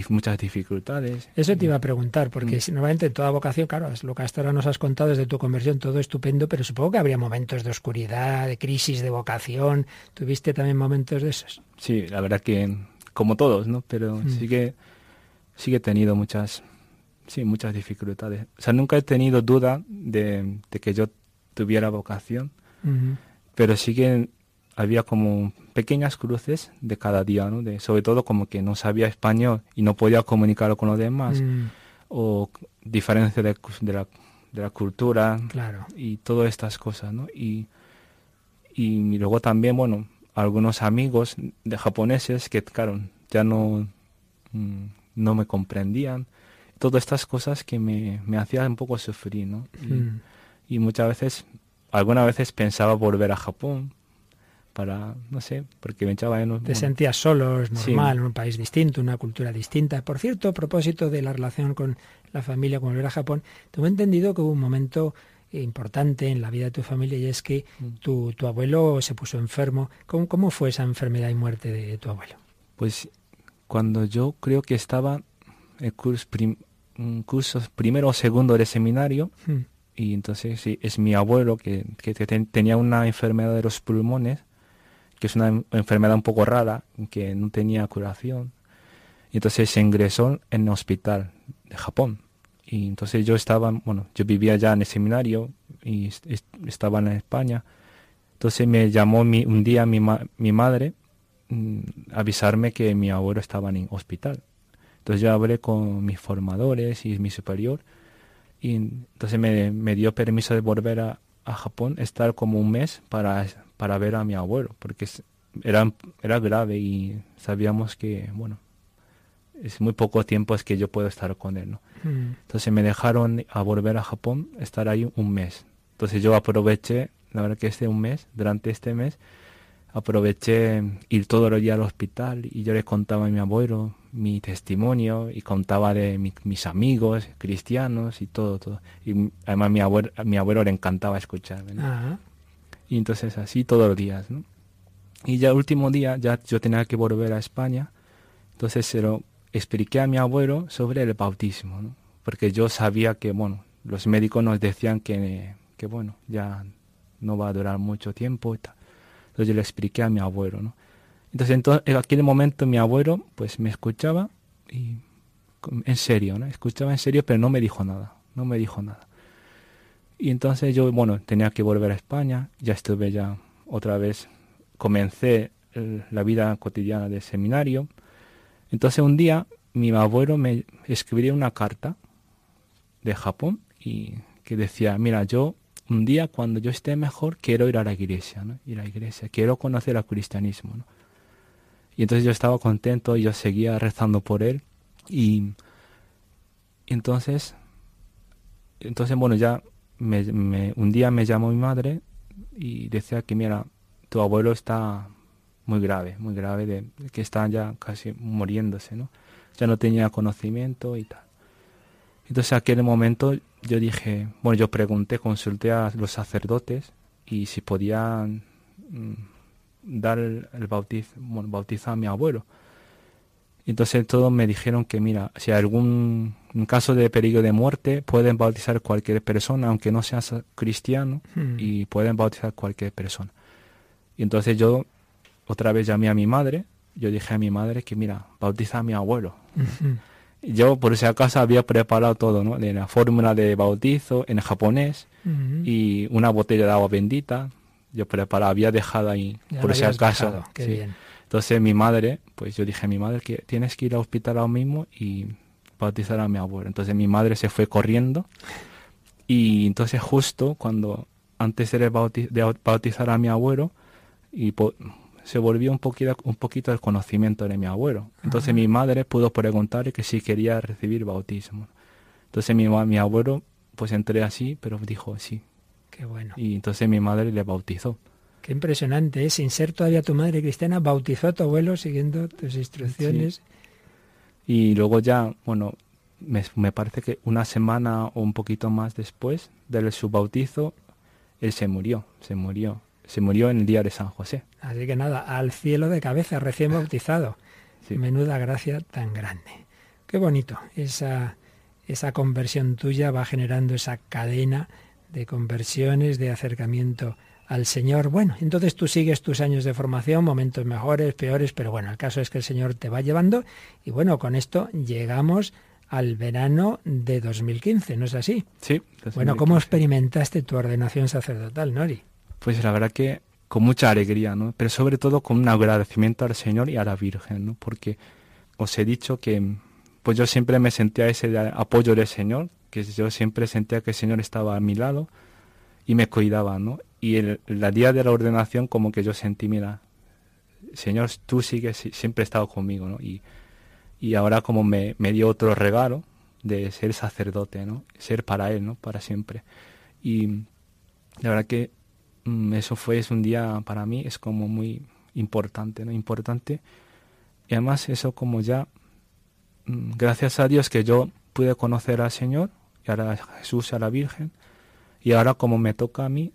muchas dificultades. Eso te iba a preguntar, porque mm. normalmente toda vocación, claro, es lo que hasta ahora nos has contado desde tu conversión, todo estupendo, pero supongo que habría momentos de oscuridad, de crisis de vocación. ¿Tuviste también momentos de esos? Sí, la verdad que como todos, ¿no? Pero mm. sí que sí he tenido muchas sí, muchas dificultades. O sea, nunca he tenido duda de, que yo tuviera vocación, pero sí que había como pequeñas cruces de cada día, ¿no? De, sobre todo como que no sabía español y no podía comunicarlo con los demás, mm. o diferencia de, la, de la cultura claro. y todas estas cosas, ¿no? Y, y luego también, bueno, algunos amigos de japoneses que, claro, ya no, mm, no me comprendían. Todas estas cosas que me, me hacían un poco sufrir, ¿no? Y, mm. y muchas veces, algunas veces pensaba volver a Japón, para, no sé, porque me echaba en... Te sentías solo, es normal, en un país distinto, una cultura distinta. Por cierto, a propósito de la relación con la familia, cuando era a Japón, tengo entendido que hubo un momento importante en la vida de tu familia y es que mm. tu, tu abuelo se puso enfermo. ¿Cómo, ¿Cómo fue esa enfermedad y muerte de tu abuelo? Pues cuando yo creo que estaba en curso, curso primero o segundo de seminario, mm. y entonces sí, es mi abuelo que, que, tenía una enfermedad de los pulmones, que es una enfermedad un poco rara, que no tenía curación. Y entonces se ingresó en el hospital de Japón. Y entonces yo estaba, bueno, yo vivía ya en el seminario y estaba en España. Entonces me llamó un día mi, mi madre mm, avisarme que mi abuelo estaba en el hospital. Entonces yo hablé con mis formadores y mi superior y entonces me, me dio permiso de volver a, a Japón, estar como un mes para para ver a mi abuelo, porque era, era grave y sabíamos que, bueno, es muy poco tiempo es que yo puedo estar con él, ¿no? Mm. Entonces me dejaron a volver a Japón, estar ahí un mes. Entonces yo aproveché, la verdad que este un mes, durante este mes, aproveché ir todos los días al hospital y yo le contaba a mi abuelo mi testimonio y contaba de mis amigos cristianos y todo, todo. Y además mi abuelo, a mi abuelo le encantaba escucharme. Y entonces así todos los días. Y ya el último día, ya yo tenía que volver a España, entonces se lo expliqué a mi abuelo sobre el bautismo. Porque yo sabía que, bueno, los médicos nos decían que, que bueno, ya no va a durar mucho tiempo y tal. Entonces yo le expliqué a mi abuelo. Entonces, entonces en aquel momento mi abuelo, pues me escuchaba y en serio, ¿no? Escuchaba en serio, pero no me dijo nada, no me dijo nada. Y entonces yo, bueno, tenía que volver a España, ya estuve ya otra vez, comencé la vida cotidiana del seminario. Entonces un día mi abuelo me escribió una carta de Japón y que decía, mira, yo un día cuando yo esté mejor quiero ir a la iglesia. Ir a la iglesia, quiero conocer el cristianismo. Y entonces yo estaba contento y yo seguía rezando por él y entonces entonces bueno ya un día me llamó mi madre y decía que, mira, tu abuelo está muy grave, muy grave, de, que está ya casi muriéndose, ¿no? Ya no tenía conocimiento y tal. Entonces, en aquel momento yo dije, bueno, yo pregunté, consulté a los sacerdotes y si podían mm, dar el, bautizo, bueno, bautizar a mi abuelo. Entonces todos me dijeron que, mira, si hay algún caso de peligro de muerte, pueden bautizar cualquier persona, aunque no seas cristiano, hmm. y pueden bautizar cualquier persona. Y entonces yo otra vez llamé a mi madre, yo dije a mi madre que, mira, bautiza a mi abuelo. Yo, por si acaso, había preparado todo, ¿no? De la fórmula de bautizo en japonés y una botella de agua bendita. Yo preparaba, había dejado ahí, por si acaso. Entonces mi madre, pues yo dije a mi madre que tienes que ir al hospital ahora mismo y bautizar a mi abuelo. Entonces mi madre se fue corriendo y entonces justo cuando antes de, bautizar a mi abuelo y se volvió un poquito, un poquito el conocimiento de mi abuelo. Entonces mi madre pudo preguntarle que si quería recibir bautismo. Entonces mi, mi abuelo, pues entré así, pero dijo sí. Qué bueno. Y entonces mi madre le bautizó. Qué impresionante, ¿eh? sin ser todavía tu madre cristiana, bautizó a tu abuelo siguiendo tus instrucciones. Y luego ya, bueno, me, me, parece que una semana o un poquito más después de su bautizo, él se murió, se murió se murió en el día de San José. Así que nada, al cielo de cabeza, recién bautizado. Menuda gracia tan grande. Qué bonito. Esa, esa conversión tuya va generando esa cadena de conversiones, de acercamiento al Señor. Bueno, entonces tú sigues tus años de formación, momentos mejores, peores, pero bueno, el caso es que el Señor te va llevando y bueno, con esto llegamos al verano de 2015, ¿no es así? Sí. Bueno, ¿cómo experimentaste tu ordenación sacerdotal, Nori? pues la verdad que con mucha alegría, ¿no? Pero sobre todo con un agradecimiento al Señor y a la Virgen, ¿no? Porque os he dicho que pues yo siempre me sentía ese apoyo del Señor, que yo siempre sentía que el Señor estaba a mi lado y me cuidaba, ¿no? Y el, día de la ordenación como que yo sentí, mira, Señor, tú sigues, siempre he estado conmigo, ¿no? Y, y ahora como me, me dio otro regalo de ser sacerdote, ¿no? Ser para Él, ¿no? Para siempre. Y la verdad que Mm, eso fue, es un día para mí, es como muy importante, ¿no? Importante. Y además eso como ya, mm, gracias a Dios que yo pude conocer al Señor, y ahora a Jesús y a la Virgen, y ahora como me toca a mí,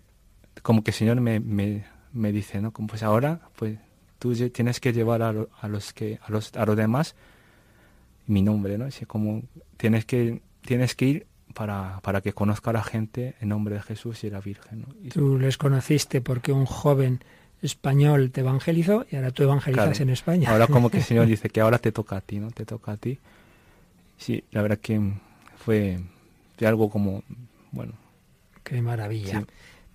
como que el Señor me, me, me dice, ¿no? Como pues ahora, pues tú tienes que llevar a, a, los que a los a los demás mi nombre, ¿no? Es como tienes que tienes que ir para, para que conozca a la gente en nombre de Jesús y la Virgen. Tú les conociste porque un joven español te evangelizó y ahora tú evangelizas en España. Ahora como que el Señor dice que ahora te toca a ti, ¿no? Te toca a ti. Sí, la verdad que fue, algo como, bueno. Qué maravilla.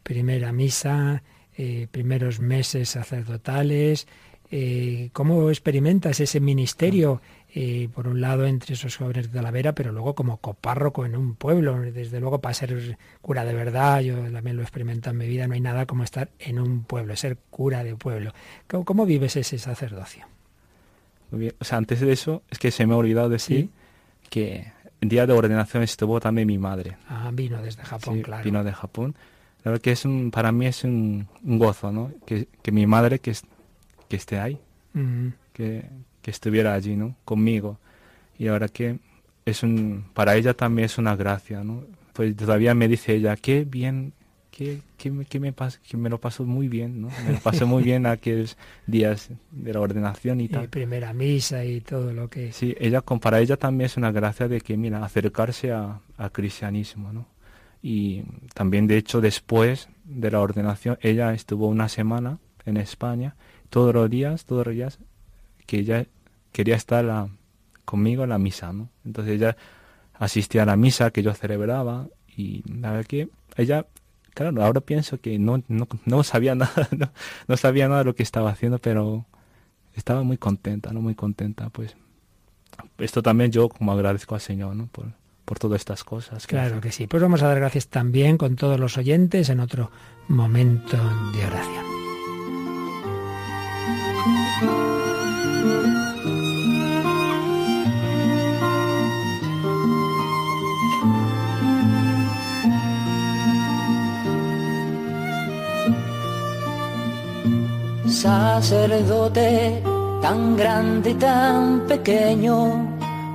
Primera misa, eh, primeros meses sacerdotales. Eh, ¿Cómo experimentas ese ministerio eh, por un lado entre esos jóvenes de Talavera, pero luego como copárroco en un pueblo. Desde luego para ser cura de verdad, yo también lo he experimentado en mi vida, no hay nada como estar en un pueblo, ser cura de pueblo. ¿Cómo, vives ese sacerdocio? O sea, antes de eso, es que se me ha olvidado decir que el día de ordenación estuvo también mi madre. Ah, vino desde Japón, claro. Vino de Japón. La verdad que es un, para mí es un, gozo, ¿no? Que, mi madre que, que esté ahí. que, que estuviera allí, ¿no? Conmigo. Y ahora que es un, para ella también es una gracia, ¿no? Pues todavía me dice ella, qué bien, qué, qué, me pasa, que me lo paso muy bien, ¿no? Me lo paso muy bien aquellos días de la ordenación y tal. Y primera misa y todo lo que... Sí, ella, para ella también es una gracia de que, mira, acercarse al cristianismo, ¿no? Y también, de hecho, después de la ordenación, ella estuvo una semana en España, todos los días, todos los días, que ella quería estar conmigo en la misa, ¿no? Entonces ella asistía a la misa que yo celebraba y la verdad que ella, claro, ahora pienso que no, no, sabía nada, no, sabía nada de lo que estaba haciendo, pero estaba muy contenta, ¿no? Muy contenta, pues. Esto también yo como agradezco al Señor, ¿no? Por, por todas estas cosas. claro que sí. Pues vamos a dar gracias también con todos los oyentes en otro momento de oración. sacerdote tan grande y tan pequeño,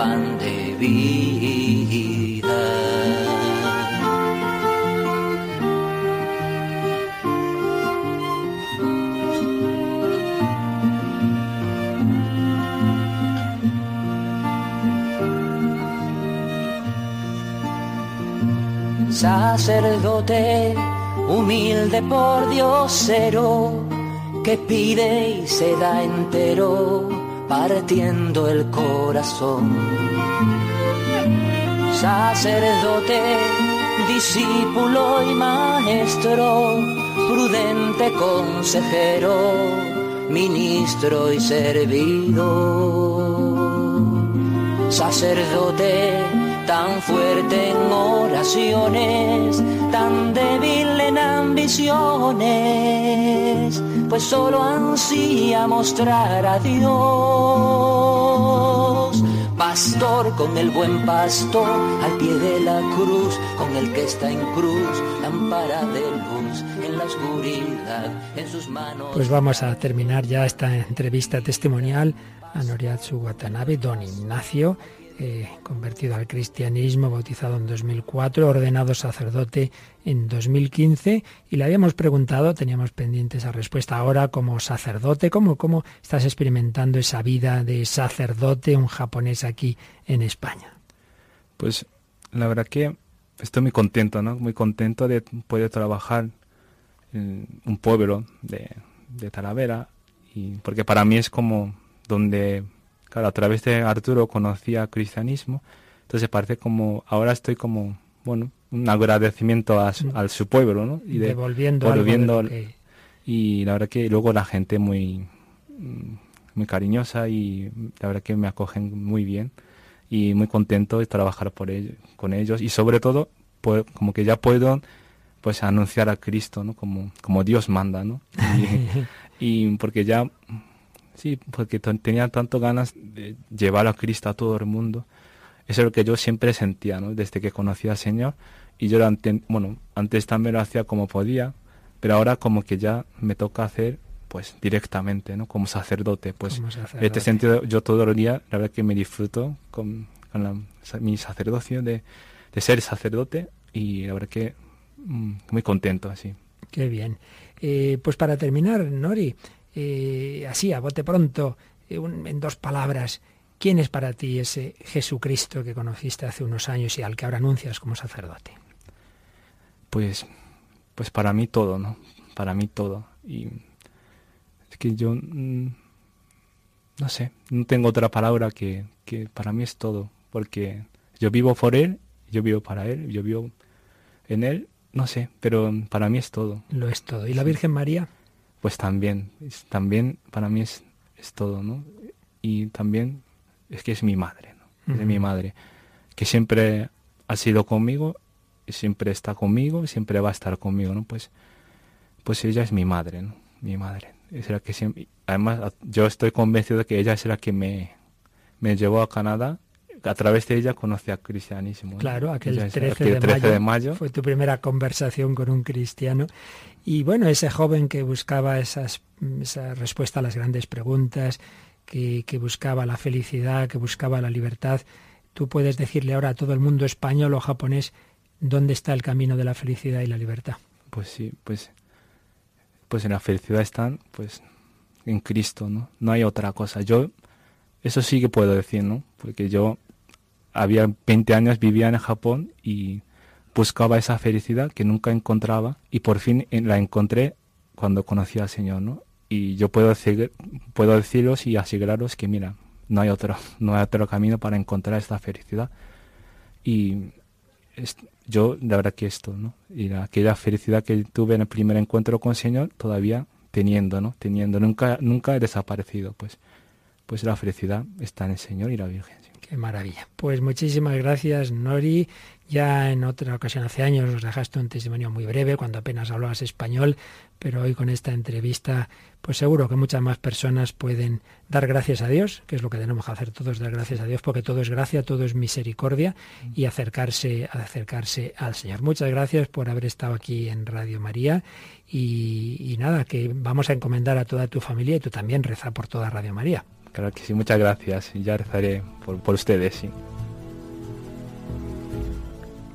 pan de vida. sacerdote, humilde por Diosero, que pide y se da entero, partiendo el corazón. Sacerdote, discípulo y maestro, prudente consejero, ministro y servidor. Sacerdote, tan fuerte en oraciones, tan débil en ambiciones, pues solo ansía mostrar a Dios. Pastor con el buen pastor, al pie de la cruz, con el que está en cruz, lámpara de luz en la oscuridad, en sus manos. Pues vamos a terminar ya esta entrevista testimonial a Noriatsu Watanabe, don Ignacio eh, convertido al cristianismo, bautizado en 2004, ordenado sacerdote en 2015 y le habíamos preguntado, teníamos pendiente esa respuesta ahora como sacerdote, ¿cómo, cómo estás experimentando esa vida de sacerdote, un japonés aquí en España? Pues la verdad que estoy muy contento, ¿no? Muy contento de poder trabajar en un pueblo de, de Talavera y porque para mí es como donde claro, a través de Arturo conocía cristianismo, entonces parece como, ahora estoy como, bueno, un agradecimiento a, su pueblo, ¿no? Y devolviendo, algo Y la verdad que luego la gente muy, muy cariñosa y la verdad que me acogen muy bien y muy contento de trabajar por ellos, con ellos y sobre todo pues, como que ya puedo pues anunciar a Cristo ¿no? como, como Dios manda ¿no? y porque ya Sí, porque tenía tanto ganas de llevar a Cristo a todo el mundo. Eso es lo que yo siempre sentía, ¿no? Desde que conocí al Señor. Y yo, bueno, antes también lo hacía como podía, pero ahora como que ya me toca hacer, pues, directamente, ¿no? Como sacerdote. Pues, en este sentido, yo todo el día, la verdad que me disfruto con, mi sacerdocio de, ser sacerdote y la verdad que mm, muy contento, así. Qué bien. Eh, pues para terminar, Nori, eh, así, a bote pronto, eh, en dos palabras, ¿quién es para ti ese Jesucristo que conociste hace unos años y al que ahora anuncias como sacerdote? Pues, pues para mí todo, ¿no? Para mí todo. Y es que yo, mm, no sé, no tengo otra palabra que, que para mí es todo, porque yo vivo por Él, yo vivo para Él, yo vivo en Él, no sé, pero para mí es todo. Lo es todo. ¿Y la Virgen María? Pues también, también para mí es, es, todo, ¿no? Y también es que es mi madre, ¿no? Es mi madre, que siempre ha sido conmigo, siempre está conmigo, siempre va a estar conmigo, ¿no? Pues, pues ella es mi madre, ¿no? Mi madre. Es la que siempre, además, yo estoy convencido de que ella es la que me, me llevó a Canadá a través de ella conocí al cristianismo. Claro, aquel, 13, de, mayo, Fue tu primera conversación con un cristiano. Y bueno, ese joven que buscaba esas, esa respuesta a las grandes preguntas, que, que buscaba la felicidad, que buscaba la libertad, tú puedes decirle ahora a todo el mundo español o japonés dónde está el camino de la felicidad y la libertad. Pues sí, pues, pues en la felicidad están, pues en Cristo, ¿no? No hay otra cosa. Yo, eso sí que puedo decir, ¿no? Porque yo había 20 años, vivía en Japón y buscaba esa felicidad que nunca encontraba y por fin la encontré cuando conocí al Señor, ¿no? Y yo puedo, decir, puedo deciros y aseguraros que, mira, no hay otro, no hay otro camino para encontrar esta felicidad. Y yo, de verdad que esto, ¿no? Y aquella felicidad que tuve en el primer encuentro con el Señor, todavía teniendo, ¿no? Teniendo, nunca, nunca he desaparecido, pues. Pues la felicidad está en el Señor y la Virgen. Qué maravilla. Pues muchísimas gracias, Nori. Ya en otra ocasión, hace años, nos dejaste un testimonio muy breve cuando apenas hablabas español, pero hoy con esta entrevista, pues seguro que muchas más personas pueden dar gracias a Dios, que es lo que tenemos que hacer todos, dar gracias a Dios, porque todo es gracia, todo es misericordia y acercarse, acercarse al Señor. Muchas gracias por haber estado aquí en Radio María y, nada, que vamos a encomendar a toda tu familia y tú también reza por toda Radio María. Claro que sí, muchas gracias y ya rezaré por, por ustedes, sí.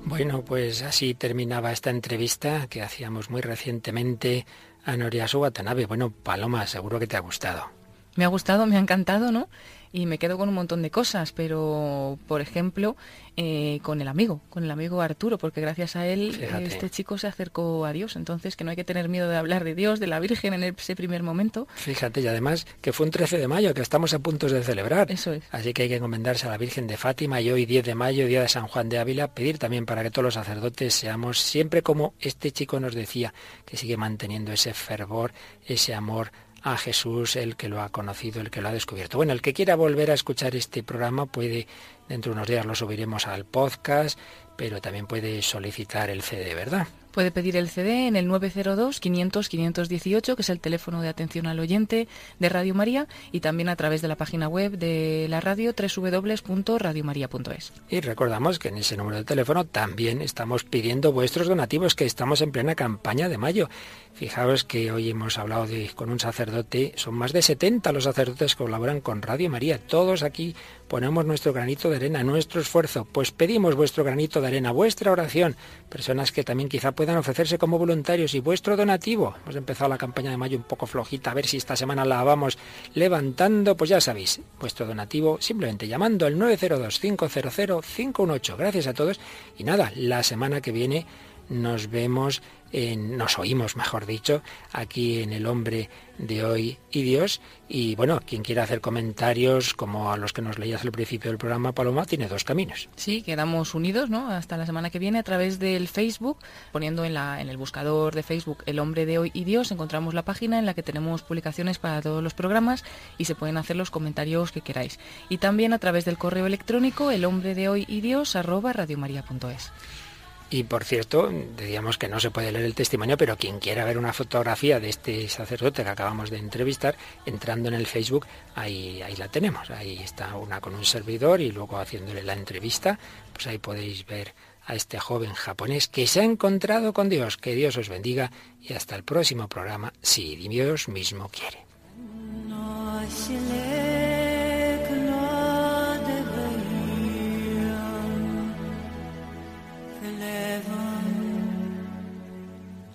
Bueno, pues así terminaba esta entrevista que hacíamos muy recientemente a Noriasu Watanabe. Bueno, Paloma, seguro que te ha gustado. Me ha gustado, me ha encantado, ¿no? Y me quedo con un montón de cosas, pero por ejemplo, eh, con el amigo, con el amigo Arturo, porque gracias a él este chico se acercó a Dios, entonces que no hay que tener miedo de hablar de Dios, de la Virgen en ese primer momento. Fíjate, y además que fue un 13 de mayo, que estamos a punto de celebrar. Eso es. Así que hay que encomendarse a la Virgen de Fátima y hoy 10 de mayo, día de San Juan de Ávila, pedir también para que todos los sacerdotes seamos siempre como este chico nos decía, que sigue manteniendo ese fervor, ese amor a Jesús, el que lo ha conocido, el que lo ha descubierto. Bueno, el que quiera volver a escuchar este programa puede, dentro de unos días lo subiremos al podcast, pero también puede solicitar el CD, ¿verdad? Puede pedir el CD en el 902-500-518, que es el teléfono de atención al oyente de Radio María, y también a través de la página web de la radio www.radiomaria.es. Y recordamos que en ese número de teléfono también estamos pidiendo vuestros donativos, que estamos en plena campaña de mayo. Fijaos que hoy hemos hablado con un sacerdote, son más de 70 los sacerdotes que colaboran con Radio María. Todos aquí ponemos nuestro granito de arena, nuestro esfuerzo. Pues pedimos vuestro granito de arena, vuestra oración. Personas que también quizá puedan ofrecerse como voluntarios y vuestro donativo. Hemos empezado la campaña de mayo un poco flojita, a ver si esta semana la vamos levantando. Pues ya sabéis, vuestro donativo simplemente llamando al 902-500-518. Gracias a todos. Y nada, la semana que viene nos vemos, en, nos oímos, mejor dicho, aquí en El Hombre de Hoy y Dios. Y bueno, quien quiera hacer comentarios, como a los que nos leías al principio del programa, Paloma, tiene dos caminos. Sí, quedamos unidos, ¿no? Hasta la semana que viene a través del Facebook, poniendo en, la, en el buscador de Facebook El Hombre de Hoy y Dios, encontramos la página en la que tenemos publicaciones para todos los programas y se pueden hacer los comentarios que queráis. Y también a través del correo electrónico el hombre de hoy y Dios arroba radiomaria.es. Y por cierto, decíamos que no se puede leer el testimonio, pero quien quiera ver una fotografía de este sacerdote que acabamos de entrevistar, entrando en el Facebook, ahí, ahí la tenemos. Ahí está una con un servidor y luego haciéndole la entrevista, pues ahí podéis ver a este joven japonés que se ha encontrado con Dios. Que Dios os bendiga y hasta el próximo programa, si Dios mismo quiere.